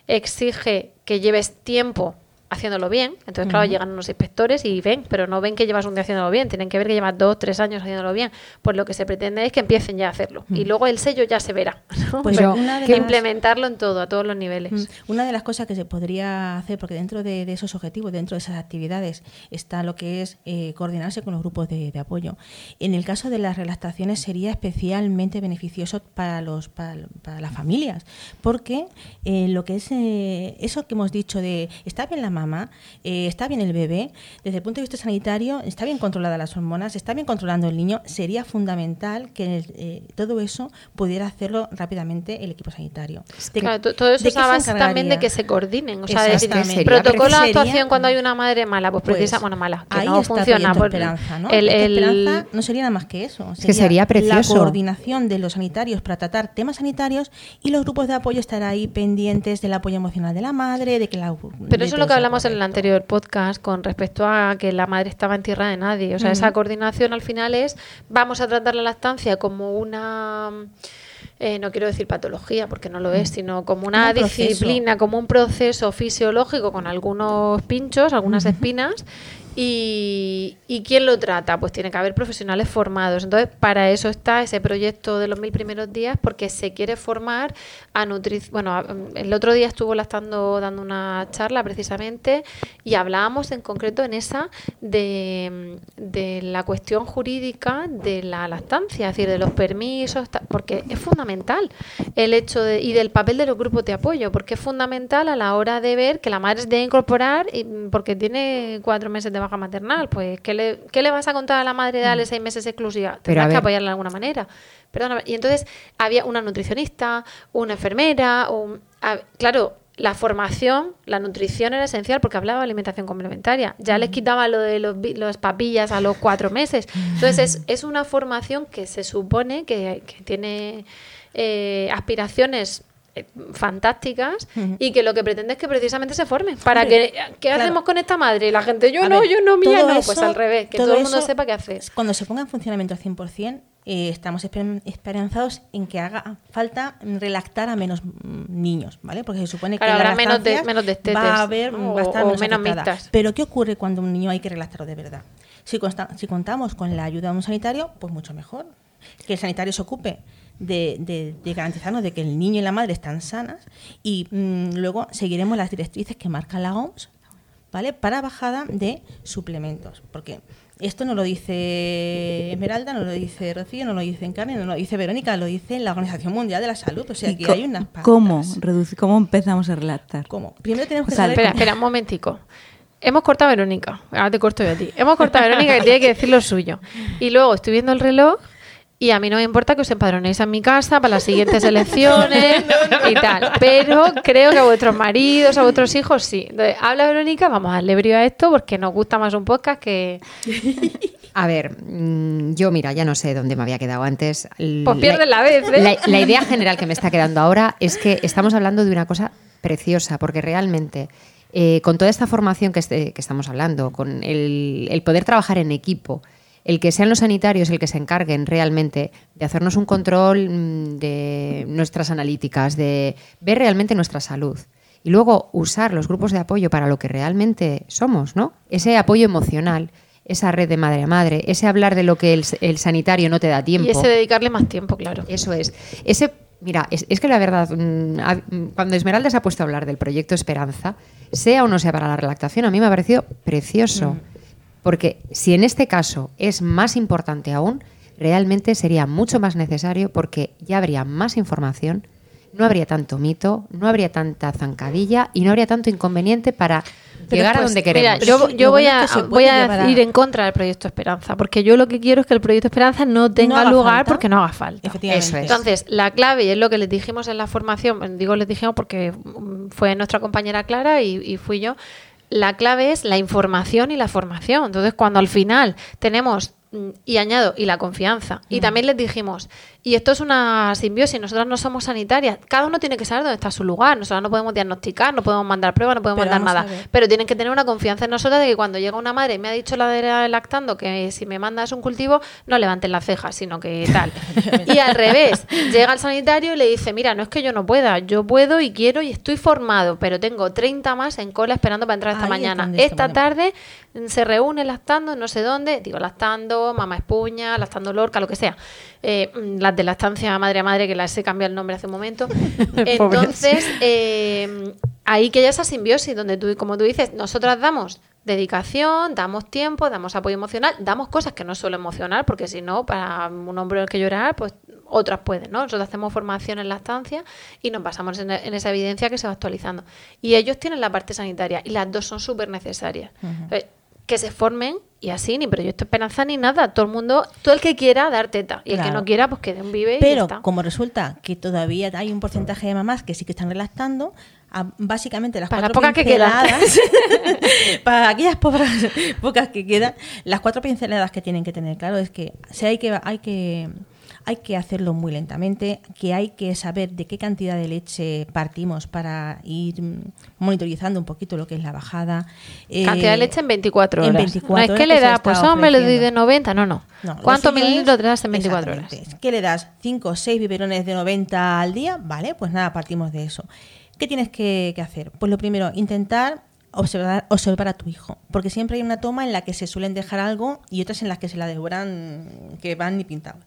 exige que lleves tiempo haciéndolo bien. Entonces, claro, llegan unos inspectores y ven, pero no ven que llevas un día haciéndolo bien, tienen que ver que llevas dos, tres años haciéndolo bien. Pues lo que se pretende es que empiecen ya a hacerlo. Y luego el sello ya se verá. ¿no? Pues Pero una de que las- implementarlo en todo, a todos los niveles. Mm, Una de las cosas que se podría hacer, porque dentro de, de esos objetivos, dentro de esas actividades, está lo que es eh, coordinarse con los grupos de, de apoyo. En el caso de las relactaciones sería especialmente beneficioso para los para, para las familias, porque eh, lo que es eh, eso que hemos dicho de está bien la mamá, eh, está bien el bebé, desde el punto de vista sanitario, está bien controladas las hormonas, está bien controlando el niño, sería fundamental que eh, todo eso pudiera hacerlo rápidamente el equipo sanitario. De- Claro, todo eso ¿de es a se base también de que se coordinen. O sea, decir, Exactamente. protocolo de actuación cuando hay una madre mala, pues, Pues, precisa, bueno, mala, que ahí no está funciona. Por- Esperanza, ¿no? el- Proyecto el- Esperanza no sería nada más que eso. que sería precioso. La coordinación de los sanitarios para tratar temas sanitarios y los grupos de apoyo estar ahí pendientes del apoyo emocional de la madre, de que la... Pero de eso es lo que hablamos en el anterior podcast con respecto a que la madre estaba en tierra de nadie. O sea, esa coordinación al final es, vamos a tratar la lactancia como una, eh, no quiero decir patología porque no lo es, sino como una un disciplina, como un proceso fisiológico con algunos pinchos, algunas espinas. Y, ¿Y quién lo trata? Pues tiene que haber profesionales formados. Entonces, para eso está ese proyecto de los mil primeros días, porque se quiere formar a nutrición. Bueno, el otro día estuvo lactando dando una charla precisamente y hablábamos en concreto en esa de, de la cuestión jurídica de la lactancia, es decir, de los permisos, porque es fundamental el hecho de, y del papel de los grupos de apoyo, porque es fundamental a la hora de ver que la madre debe incorporar porque tiene cuatro meses de baja maternal. Pues, ¿qué le, qué le vas a contar a la madre de darle seis meses exclusiva? Tendrás que apoyarla de alguna manera. Perdóname. Y entonces había una nutricionista, una enfermera, un, a- claro, la formación, la nutrición era esencial porque hablaba de alimentación complementaria. Ya les quitaba lo de los, los papillas a los cuatro meses. Entonces es, es una formación que se supone que, que tiene eh, aspiraciones eh, fantásticas y que lo que pretende es que precisamente se formen. Para Hombre, que, ¿qué claro. hacemos con esta madre? Y la gente, yo A no, ver, yo no, mía no. Pues eso- al revés, que todo, el mundo sepa qué hacer. Cuando se ponga en funcionamiento al 100%, eh, estamos esper- esperanzados en que haga falta relactar a menos mm, niños, ¿vale? Porque se supone que habrá menos de- menos destetes, va a haber ¿no? va a estar O- menos, mixtas. Pero ¿qué ocurre cuando un niño hay que relactarlo de verdad? Si, consta- si contamos con la ayuda de un sanitario, pues mucho mejor. Que el sanitario se ocupe de, de- de garantizarnos de que el niño y la madre están sanas y mm, luego seguiremos las directrices que marca la OMS ¿vale? Para bajada de suplementos. Porque esto no lo dice Esmeralda, no lo dice Rocío, no lo dice Encarni, no lo dice Verónica, lo dice la Organización Mundial de la Salud. O sea, ¿Y que co- hay unas pautas. ¿Cómo, reduci- ¿Cómo empezamos a relactar? ¿Cómo? Primero tenemos que O sea, saber Espera, cómo- espera, un momentico. Hemos cortado a Verónica. Ahora te corto yo a ti. Hemos cortado a Verónica que tiene que decir lo suyo. Y luego estoy viendo el reloj y a mí no me importa que os empadronéis en mi casa para las siguientes elecciones y tal. Pero creo que a vuestros maridos, a vuestros hijos, sí. Entonces, habla Verónica, vamos a darle brío a esto porque nos gusta más un podcast que... A ver, mm, yo mira, ya no sé dónde me había quedado antes. Pues pierdes la vez, ¿eh? La, la idea general que me está quedando ahora es que estamos hablando de una cosa preciosa, porque realmente eh, con toda esta formación que, este- que estamos hablando, con el, el poder trabajar en equipo, el que sean los sanitarios el que se encarguen realmente de hacernos un control mm, de nuestras analíticas, de ver realmente nuestra salud. Y luego usar los grupos de apoyo para lo que realmente somos, ¿no? Ese apoyo emocional, esa red de madre a madre, ese hablar de lo que el, el sanitario no te da tiempo. Y ese dedicarle más tiempo, claro. Eso es. Ese, mira, es, es que la verdad, mm, mm, cuando Esmeralda se ha puesto a hablar del proyecto Esperanza, sea o no sea para la relactación, a mí me ha parecido precioso. Porque si en este caso es más importante aún, realmente sería mucho más necesario porque ya habría más información, no habría tanto mito, no habría tanta zancadilla y no habría tanto inconveniente para Pero llegar a pues, donde Mira, queremos. yo, Lo yo voy a, voy a ir en contra del proyecto Esperanza, porque yo lo que quiero es que el proyecto Esperanza no tenga lugar falta. porque no haga falta. Efectivamente. Eso es. Entonces, la clave, y es lo que les dijimos en la formación, digo les dijimos porque fue nuestra compañera Clara y, y fui yo, la clave es la información y la formación. Entonces, cuando al final tenemos, mm, y añado, y la confianza, y también les dijimos, y esto es una simbiosis, nosotras no somos sanitarias, cada uno tiene que saber dónde está su lugar, nosotros no podemos diagnosticar, no podemos mandar pruebas, no podemos Pero mandar nada, pero tienen que tener una confianza en nosotras de que cuando llega una madre y me ha dicho la de lactando que si me mandas un cultivo, no levanten las cejas, sino que tal. y al revés, llega el sanitario y le dice, mira, no es que yo no pueda, yo puedo y quiero y estoy formado, pero tengo 30 más en cola esperando para entrar esta Ahí mañana. Esta tarde se reúne lactando, no sé dónde, digo lactando, mamá espuña, lactando lorca, lo que sea. Eh, las de la estancia madre a madre, que las he cambiado el nombre hace un momento. Entonces, eh, ahí que haya esa simbiosis, donde tú, como tú dices, nosotras damos dedicación, damos tiempo, damos apoyo emocional, damos cosas que no es solo emocional, porque si no, para un hombre el que llorar, pues otras pueden, ¿no? Nosotros hacemos formación en la estancia y nos basamos en, en esa evidencia que se va actualizando. Y ellos tienen la parte sanitaria y las dos son súper necesarias. Que se formen y así, ni proyecto esperanza ni nada. Todo el mundo, todo el que quiera dar teta y el que no quiera, pues que un vive y ya Pero está. como resulta que todavía hay un porcentaje de mamás que sí que están relactando, a- básicamente las Para las cuatro pocas que quedan. pinceladas, para aquellas pocas, pocas que quedan, las cuatro pinceladas que tienen que tener claro es que si hay que hay que hay que hacerlo muy lentamente, que hay que saber de qué cantidad de leche partimos para ir monitorizando un poquito lo que es la bajada. Eh, Cantidad de leche en 24 en horas. 24 no es que le da, pues hombre, le doy de ofreciendo. 90, no, no. No, ¿Cuántos mililitros te das en 24 horas? ¿Qué le das? ¿5 o 6 biberones de 90 al día? Vale, pues nada, partimos de eso. ¿Qué tienes que, que hacer? Pues lo primero, intentar observar, observar a tu hijo. Porque siempre hay una toma en la que se suelen dejar algo y otras en las que se la devoran que van ni pintados.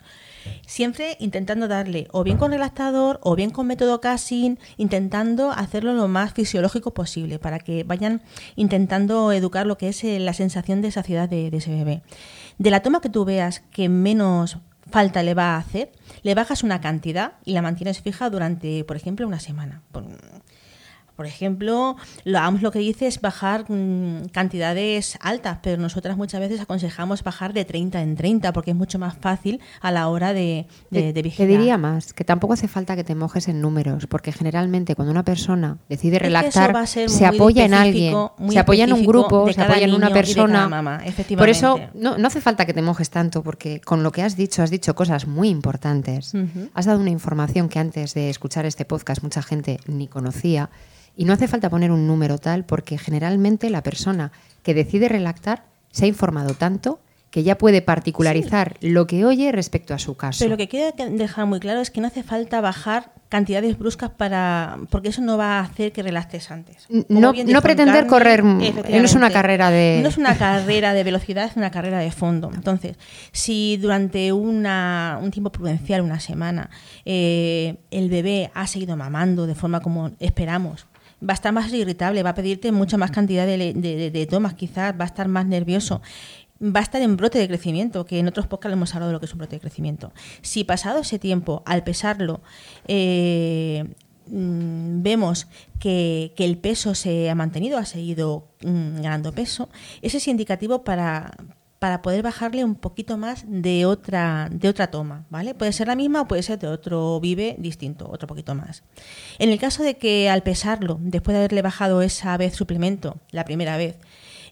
Siempre intentando darle o bien con relactador o bien con método casing, intentando hacerlo lo más fisiológico posible para que vayan intentando educar lo que es eh, la sensación de saciedad de, de ese bebé. De la toma que tú veas que menos falta le va a hacer, le bajas una cantidad y la mantienes fija durante, por ejemplo, una semana. Por, ejemplo, lo, AMS lo que dice es bajar mm, cantidades altas, pero nosotras muchas veces aconsejamos bajar de 30 en 30 porque es mucho más fácil a la hora de, de, de Te vigilar. diría más, que tampoco hace falta que te mojes en números, porque generalmente cuando una persona decide relactar, se apoya en alguien, se apoya en un grupo, se apoya en una persona. mamá, Por eso no, no hace falta que te mojes tanto, porque con lo que has dicho, has dicho cosas muy importantes. Has dado una información que antes de escuchar este podcast mucha gente ni conocía. Y no hace falta poner un número tal, porque generalmente la persona que decide relactar se ha informado tanto que ya puede particularizar lo que oye respecto a su caso. Pero lo que quiero dejar muy claro es que no hace falta bajar cantidades bruscas para porque eso no va a hacer que relajes antes. Como no- pretender correr, no es una carrera de- No es una carrera de velocidad, es una carrera de fondo. Entonces, si durante una, un tiempo prudencial, una semana, eh, el bebé ha seguido mamando de forma como esperamos, va a estar más irritable, va a pedirte mucha más cantidad de, tomas, quizás va a estar más nervioso. Va a estar en brote de crecimiento, que en otros podcasts hemos hablado de lo que es un brote de crecimiento. Si pasado ese tiempo, al pesarlo, eh, mm, vemos que, que el peso se ha mantenido, ha seguido mm, ganando peso, ese es indicativo para, para poder bajarle un poquito más de otra, de otra toma, ¿vale? Puede ser la misma o puede ser de otro vive distinto, otro poquito más. En el caso de que al pesarlo, después de haberle bajado esa vez suplemento, la primera vez,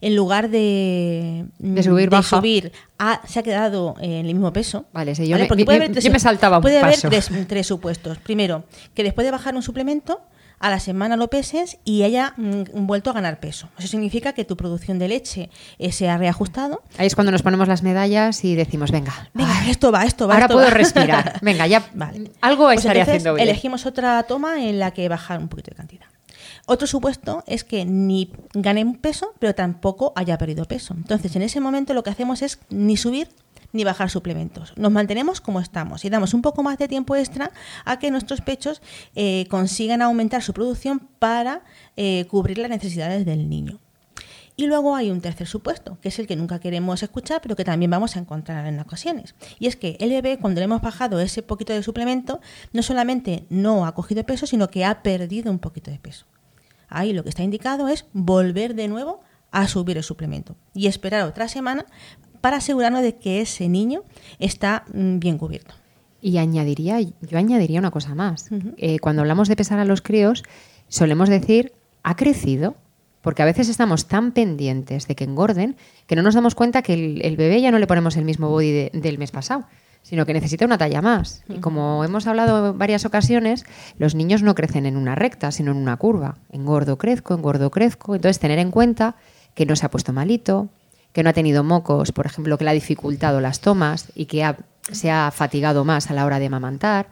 en lugar de, De subir, baja. subir, ha- se ha quedado en el mismo peso. Vale, sí, yo me- Porque puede yo- haber tres- yo me saltaba un puede haber tres, tres supuestos. Primero, que después de bajar un suplemento, a la semana lo peses y haya mm, vuelto a ganar peso. Eso significa que tu producción de leche eh, se ha reajustado. Ahí es cuando nos ponemos las medallas y decimos, venga, Venga, esto va, esto va. ahora esto puedo va. respirar. Venga, ya Vale. algo Pues estaré entonces haciendo bien. Elegimos otra toma en la que bajar un poquito de cantidad. Otro supuesto es que ni gane un peso, pero tampoco haya perdido peso. Entonces, en ese momento lo que hacemos es ni subir ni bajar suplementos. Nos mantenemos como estamos y damos un poco más de tiempo extra a que nuestros pechos eh, consigan aumentar su producción para eh, cubrir las necesidades del niño. Y luego hay un tercer supuesto, que es el que nunca queremos escuchar, pero que también vamos a encontrar en ocasiones. Y es que el bebé, cuando le hemos bajado ese poquito de suplemento, no solamente no ha cogido peso, sino que ha perdido un poquito de peso. Ahí lo que está indicado es volver de nuevo a subir el suplemento y esperar otra semana para asegurarnos de que ese niño está mm, bien cubierto. Y añadiría, yo añadiría una cosa más. Eh, cuando hablamos de pesar a los críos, solemos decir, ha crecido. Porque a veces estamos tan pendientes de que engorden que no nos damos cuenta que el, el bebé ya no le ponemos el mismo body de- del mes pasado, sino que necesita una talla más. Y como hemos hablado en varias ocasiones, los niños no crecen en una recta, sino en una curva. Engordo, crezco, engordo, crezco. Entonces, tener en cuenta que no se ha puesto malito, que no ha tenido mocos, por ejemplo, que le ha dificultado las tomas y que ha- se ha fatigado más a la hora de amamantar,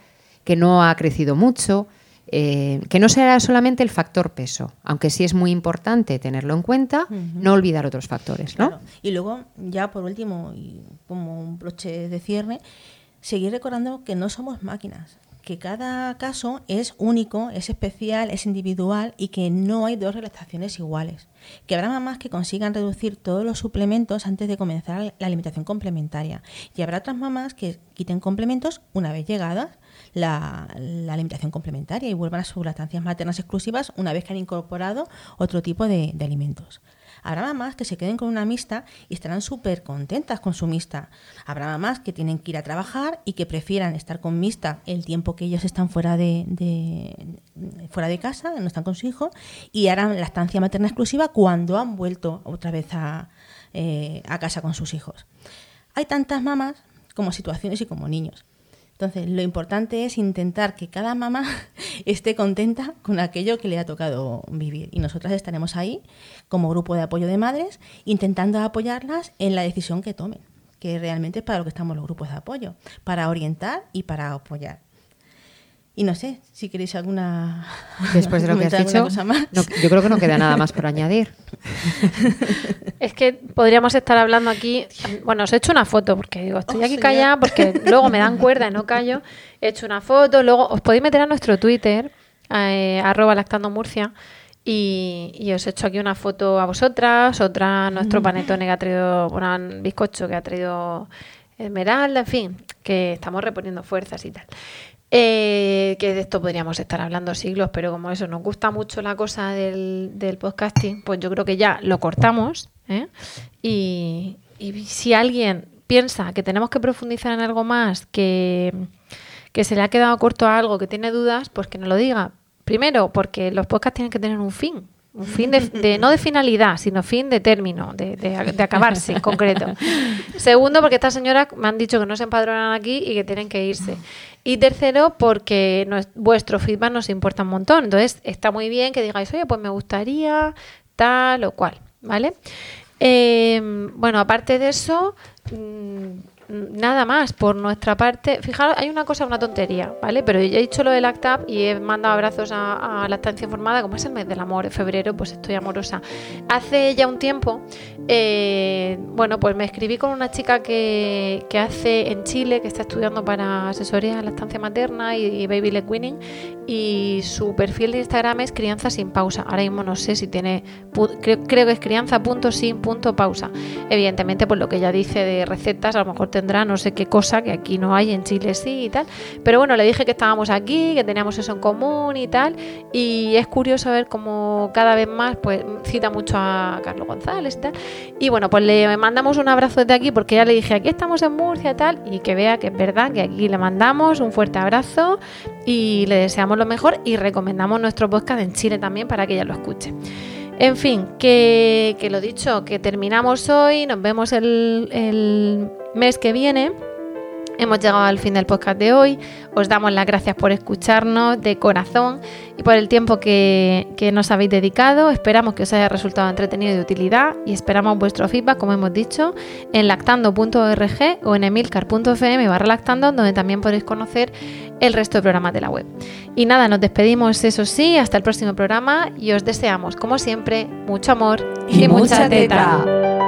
que no ha crecido mucho, eh, que no será solamente el factor peso, aunque sí es muy importante tenerlo en cuenta, no olvidar otros factores, ¿no? Claro. Y luego, ya por último, y como un broche de cierre, seguir recordando que no somos máquinas, que cada caso es único, es especial, es individual y que no hay dos relactaciones iguales. Que habrá mamás que consigan reducir todos los suplementos antes de comenzar la alimentación complementaria. Y habrá otras mamás que quiten complementos una vez llegada la, la alimentación complementaria y vuelvan a sus lactancias maternas exclusivas una vez que han incorporado otro tipo de alimentos. Habrá mamás que se queden con una mixta y estarán súper contentas con su mixta. Habrá mamás que tienen que ir a trabajar y que prefieran estar con mixta el tiempo que ellos están fuera de, fuera de casa, no están con su hijo, y harán la estancia materna exclusiva cuando han vuelto otra vez a, eh, a casa con sus hijos. Hay tantas mamás como situaciones y como niños. Entonces, lo importante es intentar que cada mamá esté contenta con aquello que le ha tocado vivir. Y nosotras estaremos ahí, como grupo de apoyo de madres, intentando apoyarlas en la decisión que tomen, que realmente es para lo que estamos los grupos de apoyo, para orientar y para apoyar. Y no sé, si queréis alguna... Después de lo que has dicho, cosa más. no- yo creo que no queda nada más por añadir. Es que podríamos estar hablando aquí. Bueno, os he hecho una foto porque digo, estoy Oh, aquí señor. callada porque luego me dan cuerda y no callo. He hecho una foto, luego os podéis meter a nuestro Twitter, eh, arroba lactando Murcia, y, y os he hecho aquí una foto a vosotras, otra a nuestro panetone que ha traído, bueno, un bizcocho que ha traído Esmeralda, en fin, que estamos reponiendo fuerzas y tal. Eh, que de esto podríamos estar hablando siglos, pero como eso nos gusta mucho la cosa del, del podcasting, pues yo creo que ya lo cortamos. ¿eh? Y, y si alguien piensa que tenemos que profundizar en algo más, que, que se le ha quedado corto a algo, que tiene dudas, pues que nos lo diga. Primero, porque los podcasts tienen que tener un fin. Un fin de, no de finalidad, sino fin de término, de, de- acabarse en concreto. Segundo, porque estas señoras me han dicho que no se empadronan aquí y que tienen que irse. Y tercero, porque vuestro feedback nos importa un montón. Entonces, está muy bien que digáis, oye, pues me gustaría tal o cual, ¿vale? Eh, bueno, aparte de eso, mm, nada más por nuestra parte. Fijaros, hay una cosa, una tontería, ¿vale? Pero yo he dicho lo del ACTAP y he mandado abrazos a, a la estancia informada, como es el mes del amor, en febrero, pues estoy amorosa. Hace ya un tiempo, eh, bueno, pues me escribí con una chica que, que hace en Chile, que está estudiando para asesoría en la estancia materna y, y baby leg winning, y su perfil de Instagram es crianza sin pausa. Ahora mismo no sé si tiene, creo, creo que es crianza punto sin punto pausa. Evidentemente, pues lo que ella dice de recetas, a lo mejor tendrá no sé qué cosa que aquí no hay, en Chile sí y tal. Pero bueno, le dije que estábamos aquí, que teníamos eso en común y tal. Y es curioso ver cómo cada vez más pues cita mucho a Carlos González y tal. Y bueno, pues le mandamos un abrazo desde aquí porque ya le dije, aquí estamos en Murcia y tal. Y que vea que es verdad que aquí le mandamos un fuerte abrazo y le deseamos lo mejor y recomendamos nuestro podcast en Chile también para que ella lo escuche. En fin, que, lo dicho, que terminamos hoy, nos vemos el mes que viene. Hemos llegado al fin del podcast de hoy. Os damos las gracias por escucharnos de corazón y por el tiempo que, que nos habéis dedicado. Esperamos que os haya resultado entretenido y de utilidad y esperamos vuestro feedback, como hemos dicho, en lactando.org o en emilcar.fm barra lactando, donde también podéis conocer el resto de programas de la web. Y nada, nos despedimos, eso sí, hasta el próximo programa y os deseamos, como siempre, mucho amor y, Y mucha mucha teta. teta.